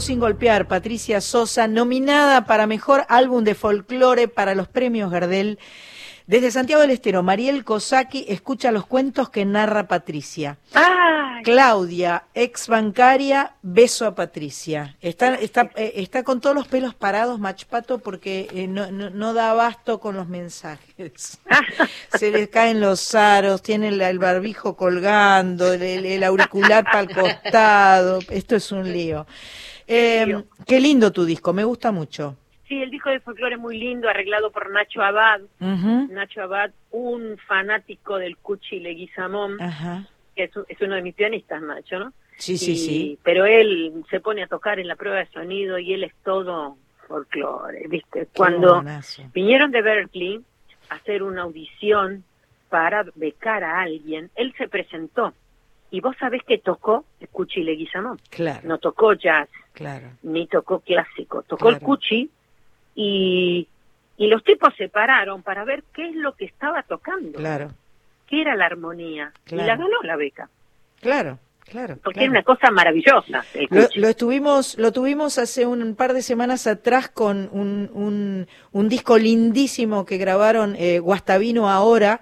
Sin golpear, Patricia Sosa, nominada para Mejor Álbum de Folclore para los premios Gardel desde Santiago del Estero, Mariel Kosaki escucha los cuentos que narra Patricia. Claudia, ex bancaria, beso a Patricia. Está, está, eh, está con todos los pelos parados, Machpato, porque eh, no, no, da abasto con los mensajes. Se les caen los aros, tiene el, barbijo colgando, el, auricular para el costado. Esto es un lío. Eh, qué lindo tu disco, me gusta mucho. Sí, el disco de folclore es muy lindo, arreglado por Nacho Abad. Nacho Abad, un fanático del Cuchi Leguizamón, que es, uno de mis pianistas, Nacho, ¿no? Sí, sí, sí. Pero él se pone a tocar en la prueba de sonido y él es todo folclore, ¿viste? Cuando vinieron de Berkeley a hacer una audición para becar a alguien, él se presentó. Y vos sabés que tocó el Cuchi Leguizamón. Claro. No tocó jazz. Claro. Ni tocó clásico. Tocó el Cuchi y, y los tipos se pararon para ver qué es lo que estaba tocando. Claro. ¿Qué era la armonía? Y la ganó la beca. Claro. Claro, porque es una cosa maravillosa. Lo, estuvimos, lo tuvimos hace un par de semanas atrás con un, un, un disco lindísimo que grabaron eh, Guastavino ahora,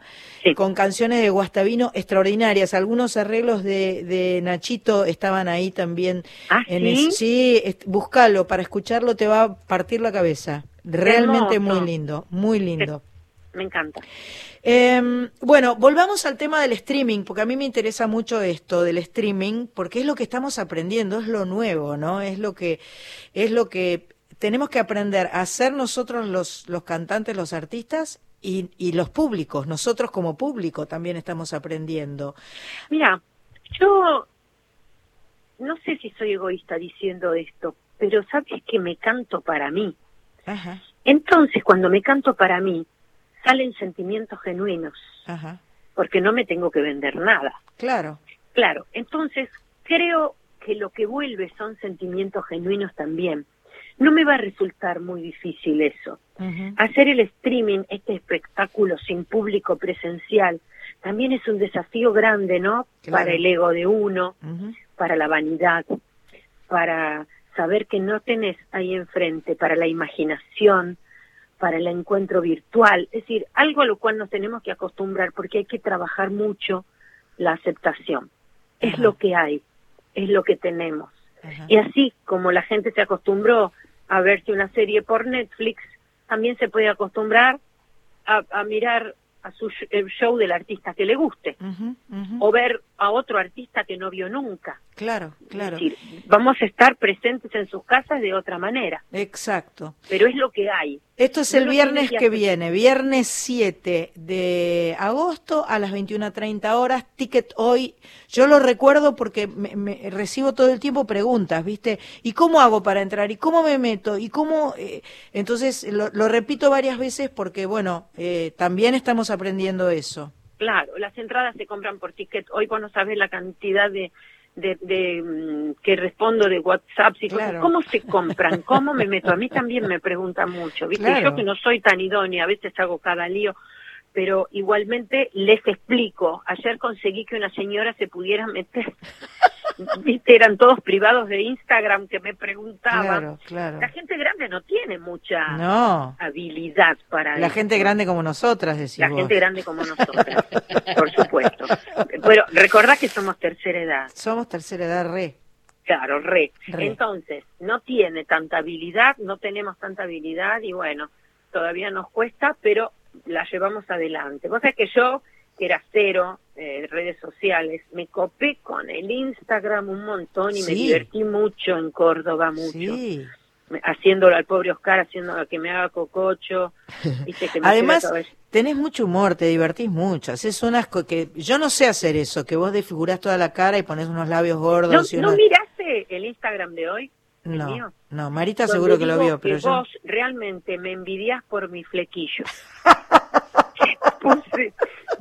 con canciones de Guastavino extraordinarias. Algunos arreglos de, de Nachito estaban ahí también. ¿Ah, en sí? sí, búscalo, para escucharlo te va a partir la cabeza. Realmente muy lindo, muy lindo. Me encanta. Eh, bueno, volvamos al tema del streaming, porque a mí me interesa mucho esto del streaming, porque es lo que estamos aprendiendo, es lo nuevo, ¿no? Es lo que, es lo que tenemos que aprender a hacer nosotros los, los cantantes, los artistas y, y los públicos. Nosotros como público también estamos aprendiendo. Mira, yo no sé si soy egoísta diciendo esto, pero sabes que me canto para mí. Ajá. Entonces, cuando me canto para mí, salen sentimientos genuinos, porque no me tengo que vender nada. Claro. Claro, entonces creo que lo que vuelve son sentimientos genuinos también. No me va a resultar muy difícil eso. Hacer el streaming, este espectáculo sin público presencial, también es un desafío grande, ¿no? Para el ego de uno, para la vanidad, para saber que no tenés ahí enfrente, para la imaginación, para el encuentro virtual, es decir, algo a lo cual nos tenemos que acostumbrar porque hay que trabajar mucho la aceptación. Es lo que hay, es lo que tenemos. Y así como la gente se acostumbró a verse una serie por Netflix, también se puede acostumbrar a, a mirar a su el show del artista que le guste o ver a otro artista que no vio nunca. Claro, claro. vamos a estar presentes en sus casas de otra manera. Exacto. Pero es lo que hay. Esto es el viernes que, viene, viernes 7 de agosto a las 21.30 horas, ticket hoy. Yo lo recuerdo porque me, recibo todo el tiempo preguntas, ¿viste? ¿Y cómo hago para entrar? ¿Y cómo me meto? ¿Y cómo...? Eh? Entonces, lo, repito varias veces porque, bueno, eh, también estamos aprendiendo eso. Claro, las entradas se compran por ticket. Hoy vos no sabes la cantidad de de, mm, que respondo de WhatsApp y cómo se compran, cómo me meto. A mí también me preguntan mucho, ¿viste? Yo que no soy tan idónea, a veces hago cada lío, pero igualmente les explico. Ayer conseguí que una señora se pudiera meter viste, eran todos privados de Instagram que me preguntaban. La gente grande no tiene mucha habilidad para La gente grande como nosotras, decimos. La gente grande como nosotras, por supuesto. Pero recordá que somos tercera edad. Somos tercera edad, re. Claro, re. Entonces, no tiene tanta habilidad, no tenemos tanta habilidad y bueno, todavía nos cuesta, pero la llevamos adelante. Vos sabés que yo que era cero, eh, redes sociales, me copé con el Instagram un montón y me divertí mucho en Córdoba, mucho. Haciéndolo al pobre Oscar, haciendo que me haga cococho. Además, tenés mucho humor, te divertís mucho. Haces unas que yo no sé hacer eso, que vos desfigurás toda la cara y pones unos labios gordos. ¿No, ¿no miraste el Instagram de hoy? No, no, Marita seguro que lo vio, pero yo... vos realmente me envidias por mi flequillo.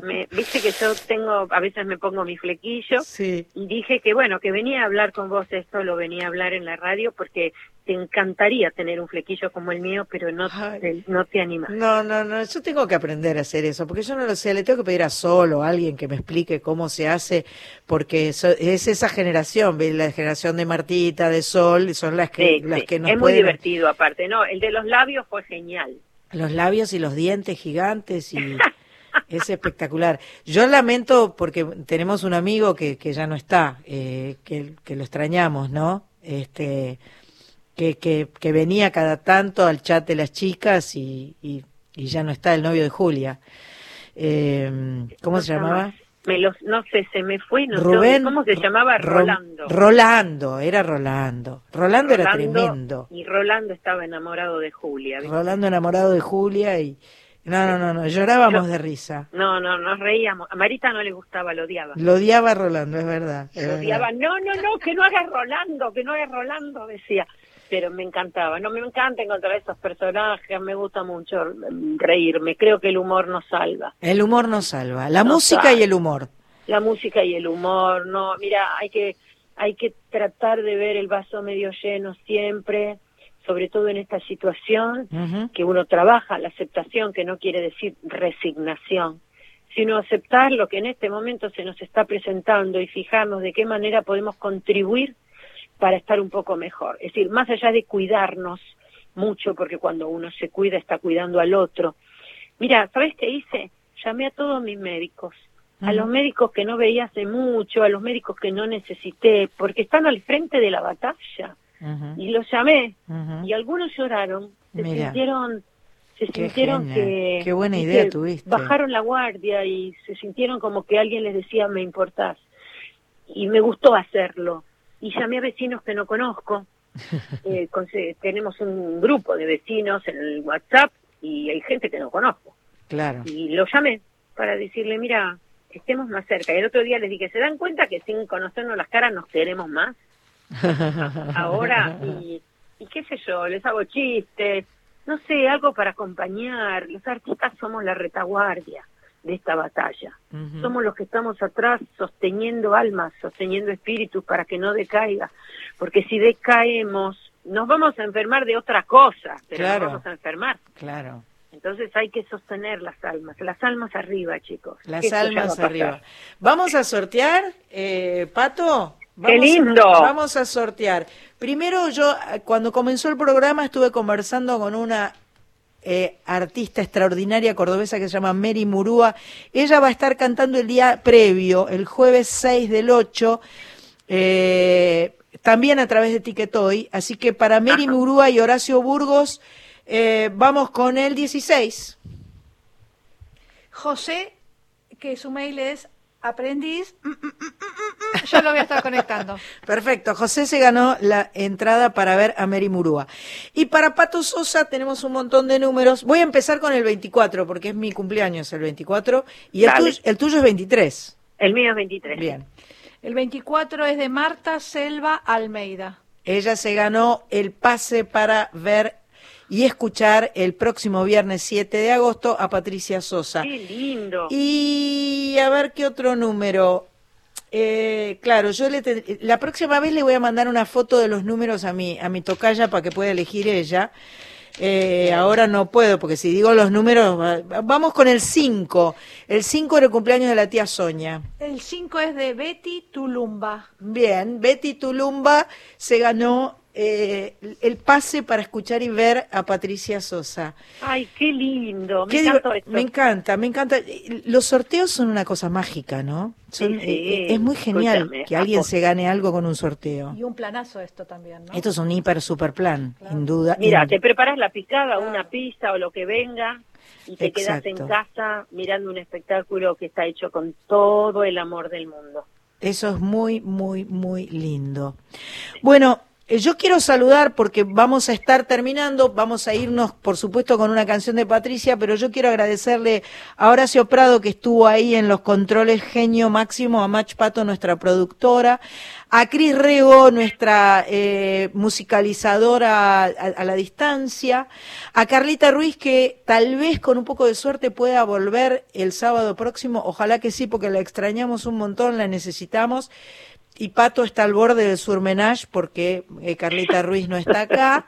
me, viste que yo tengo, a veces me pongo mi flequillo sí. y dije que bueno, que venía a hablar con vos esto, lo venía a hablar en la radio porque te encantaría tener un flequillo como el mío, pero no, te, no te animas. No, no, no, yo tengo que aprender a hacer eso, porque yo no lo sé, le tengo que pedir a solo a alguien que me explique cómo se hace, porque es esa generación, la generación de Martita, de Sol, son las que, las que nos Es muy divertido aparte, no, el de los labios fue genial. Los labios y los dientes gigantes y... Es espectacular. Yo lamento porque tenemos un amigo que, que ya no está, eh, que, que, lo extrañamos, ¿no? Este, que, que, que, venía cada tanto al chat de las chicas y, y, ya no está el novio de Julia. Eh, ¿Cómo se llamaba? Me los, no sé, se me fue, no Rubén, ¿cómo se llamaba? Rolando. Rolando, era Rolando. Rolando. era tremendo. Y Rolando estaba enamorado de Julia. Rolando enamorado de Julia y, no, no, no, no, llorábamos de risa. No, no, nos reíamos. A Marita no le gustaba, lo odiaba. Lo odiaba Rolando, es verdad. lo odiaba, no, no, no, que no hagas Rolando, que no hagas Rolando, decía. Pero me encantaba, no me encanta encontrar esos personajes, me gusta mucho reírme, creo que el humor nos salva. El humor nos salva, la música y el humor. La música y el humor, no, mira, hay que, hay que tratar de ver el vaso medio lleno siempre sobre todo en esta situación, que uno trabaja la aceptación, que no quiere decir resignación, sino aceptar lo que en este momento se nos está presentando y fijarnos de qué manera podemos contribuir para estar un poco mejor. Es decir, más allá de cuidarnos mucho, porque cuando uno se cuida está cuidando al otro. Mira, ¿sabes qué hice? Llamé a todos mis médicos, a los médicos que no veía hace mucho, a los médicos que no necesité, porque están al frente de la batalla y los llamé. Y algunos lloraron, se sintieron se sintieron que qué buena idea tuviste. bajaron la guardia y se sintieron como que alguien les decía me importás y me gustó hacerlo. Y llamé a vecinos que no conozco. Eh, tenemos un grupo de vecinos en el WhatsApp y hay gente que no conozco. Claro. Y lo llamé para decirle mira estemos más cerca y el otro día les dije se dan cuenta que sin conocernos las caras nos queremos más ahora y, qué sé yo, les hago chistes, no sé, algo para acompañar. Los artistas somos la retaguardia de esta batalla. Somos los que estamos atrás sosteniendo almas, sosteniendo espíritus para que no decaiga. Porque si decaemos, nos vamos a enfermar de otra cosa, pero nos vamos a enfermar. Claro. Entonces hay que sostener las almas, las almas arriba, chicos. Las almas arriba. Vamos a sortear, eh, Pato. ¡Qué lindo! vamos a sortear. Primero yo, cuando comenzó el programa, estuve conversando con una eh, artista extraordinaria cordobesa que se llama Mary Murúa. Ella va a estar cantando el día previo, el jueves 6 del 8, eh, también a través de Tiquetoy. Así que para Mary Murúa y Horacio Burgos, eh, vamos con el 16. José, que su mail es aprendiz, mm, mm, mm, yo lo voy a estar conectando. Perfecto, José se ganó la entrada para ver a Mary Murúa. Y para Pato Sosa tenemos un montón de números. Voy a empezar con el 24, porque es mi cumpleaños el 24, y el, tuyo, el tuyo es 23. El mío es 23. Bien. El 24 es de Marta Selva Almeida. Ella se ganó el pase para ver y escuchar el próximo viernes 7 de agosto a Patricia Sosa. ¡Qué lindo! Y a ver qué otro número. Eh, claro, yo le la próxima vez le voy a mandar una foto de los números a mi, a mi tocaya para que pueda elegir ella. Eh, ahora no puedo, porque si digo los números, vamos con el 5. El 5 era el cumpleaños de la tía Sonia. El 5 es de Betty Tulumba. Bien, Betty Tulumba se ganó eh, el pase para escuchar y ver a Patricia Sosa. Ay, qué lindo, me, encanta, me encanta, Los sorteos son una cosa mágica, ¿no? Eh, es muy genial que alguien se gane algo con un sorteo. Y un planazo esto también, ¿no? Esto es un hiper super plan, sin duda. Mira, te preparas la picada, una pizza o lo que venga y te quedas en casa mirando un espectáculo que está hecho con todo el amor del mundo. Eso es muy, muy, muy lindo. Bueno, yo quiero saludar porque vamos a estar terminando, vamos a irnos por supuesto con una canción de Patricia, pero yo quiero agradecerle a Horacio Prado que estuvo ahí en los controles genio máximo, a Mach Pato, nuestra productora, a Cris Rego, nuestra eh, musicalizadora a, la distancia, a Carlita Ruiz, que tal vez con un poco de suerte pueda volver el sábado próximo, ojalá que sí, porque la extrañamos un montón, la necesitamos, y Pato está al borde del surmenage porque eh, Carlita Ruiz no está acá.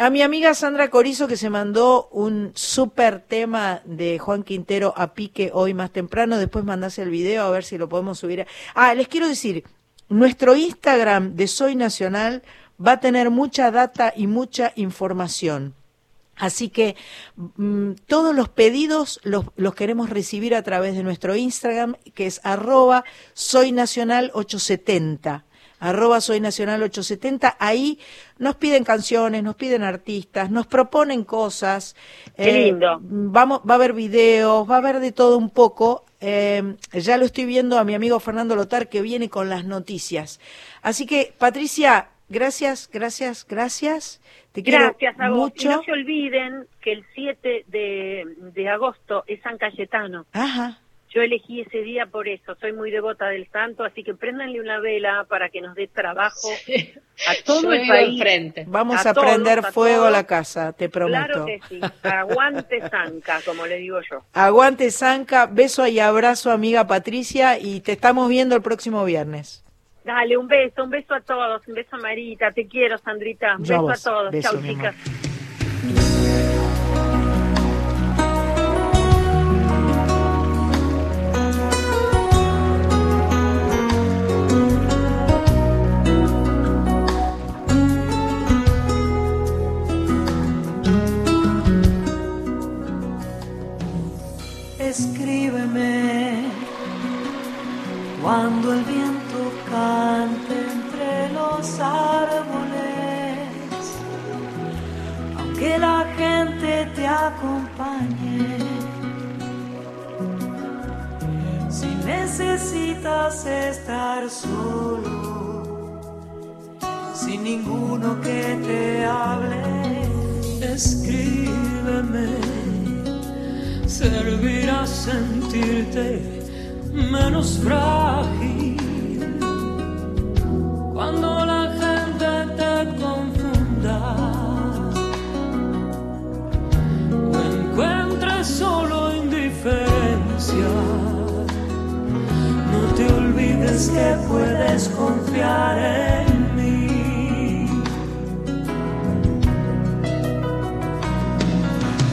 A mi amiga Sandra Corizo que se mandó un súper tema de Juan Quintero a pique hoy más temprano. Después mandase el video a ver si lo podemos subir. Ah, les quiero decir, nuestro Instagram de Soy Nacional va a tener mucha data y mucha información. Así que mm, todos los pedidos los, los, queremos recibir a través de nuestro Instagram, que es arroba soynacional870 arroba soy nacional 870, ahí nos piden canciones, nos piden artistas, nos proponen cosas. Qué eh, lindo. Vamos, va a haber videos, va a haber de todo un poco. Eh, ya lo estoy viendo a mi amigo Fernando Lotar que viene con las noticias. Así que, Patricia, gracias, gracias, gracias. Te gracias quiero mucho. no se olviden que el 7 de, de agosto es San Cayetano. Ajá. Yo elegí ese día por eso, soy muy devota del santo, así que préndanle una vela para que nos dé trabajo a todo el país. Frente. Vamos a, prender fuego a la casa, te prometo. Claro que sí. Aguante Zanca, como le digo yo. Aguante Zanca, beso y abrazo amiga Patricia y te estamos viendo el próximo viernes. Dale, un beso, un beso a todos, un beso a Marita, te quiero Sandrita, un beso a, todos, chao chicas. escríbeme cuando el viento entre los árboles, aunque la gente te acompañe. Si necesitas estar solo, sin ninguno que te hable, escríbeme servirá sentirte menos frágil cuando la gente te confunda o encuentres solo indiferencia. No te olvides que puedes confiar en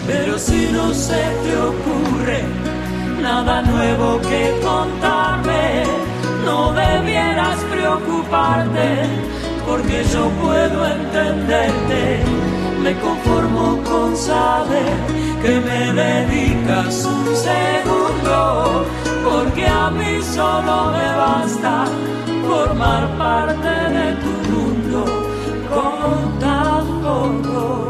Pero si no se te ocurre nada nuevo que contarme, no debieras preocuparte, porque yo puedo entenderte. Me conformo con saber que me dedicas un segundo, porque a mí solo me basta formar parte de tu mundo con tan poco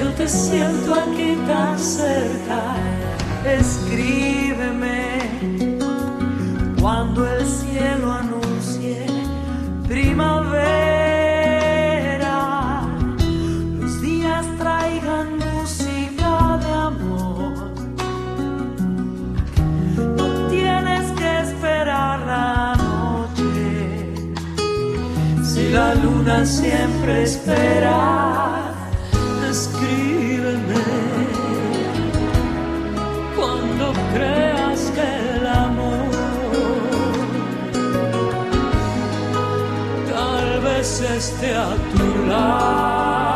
yo te siento aquí tan cerca. Escríbeme cuando el cielo anuncie primavera. Los días traigan música de amor. No tienes que esperar la noche. Si la luna siempre espera esté a tu lado.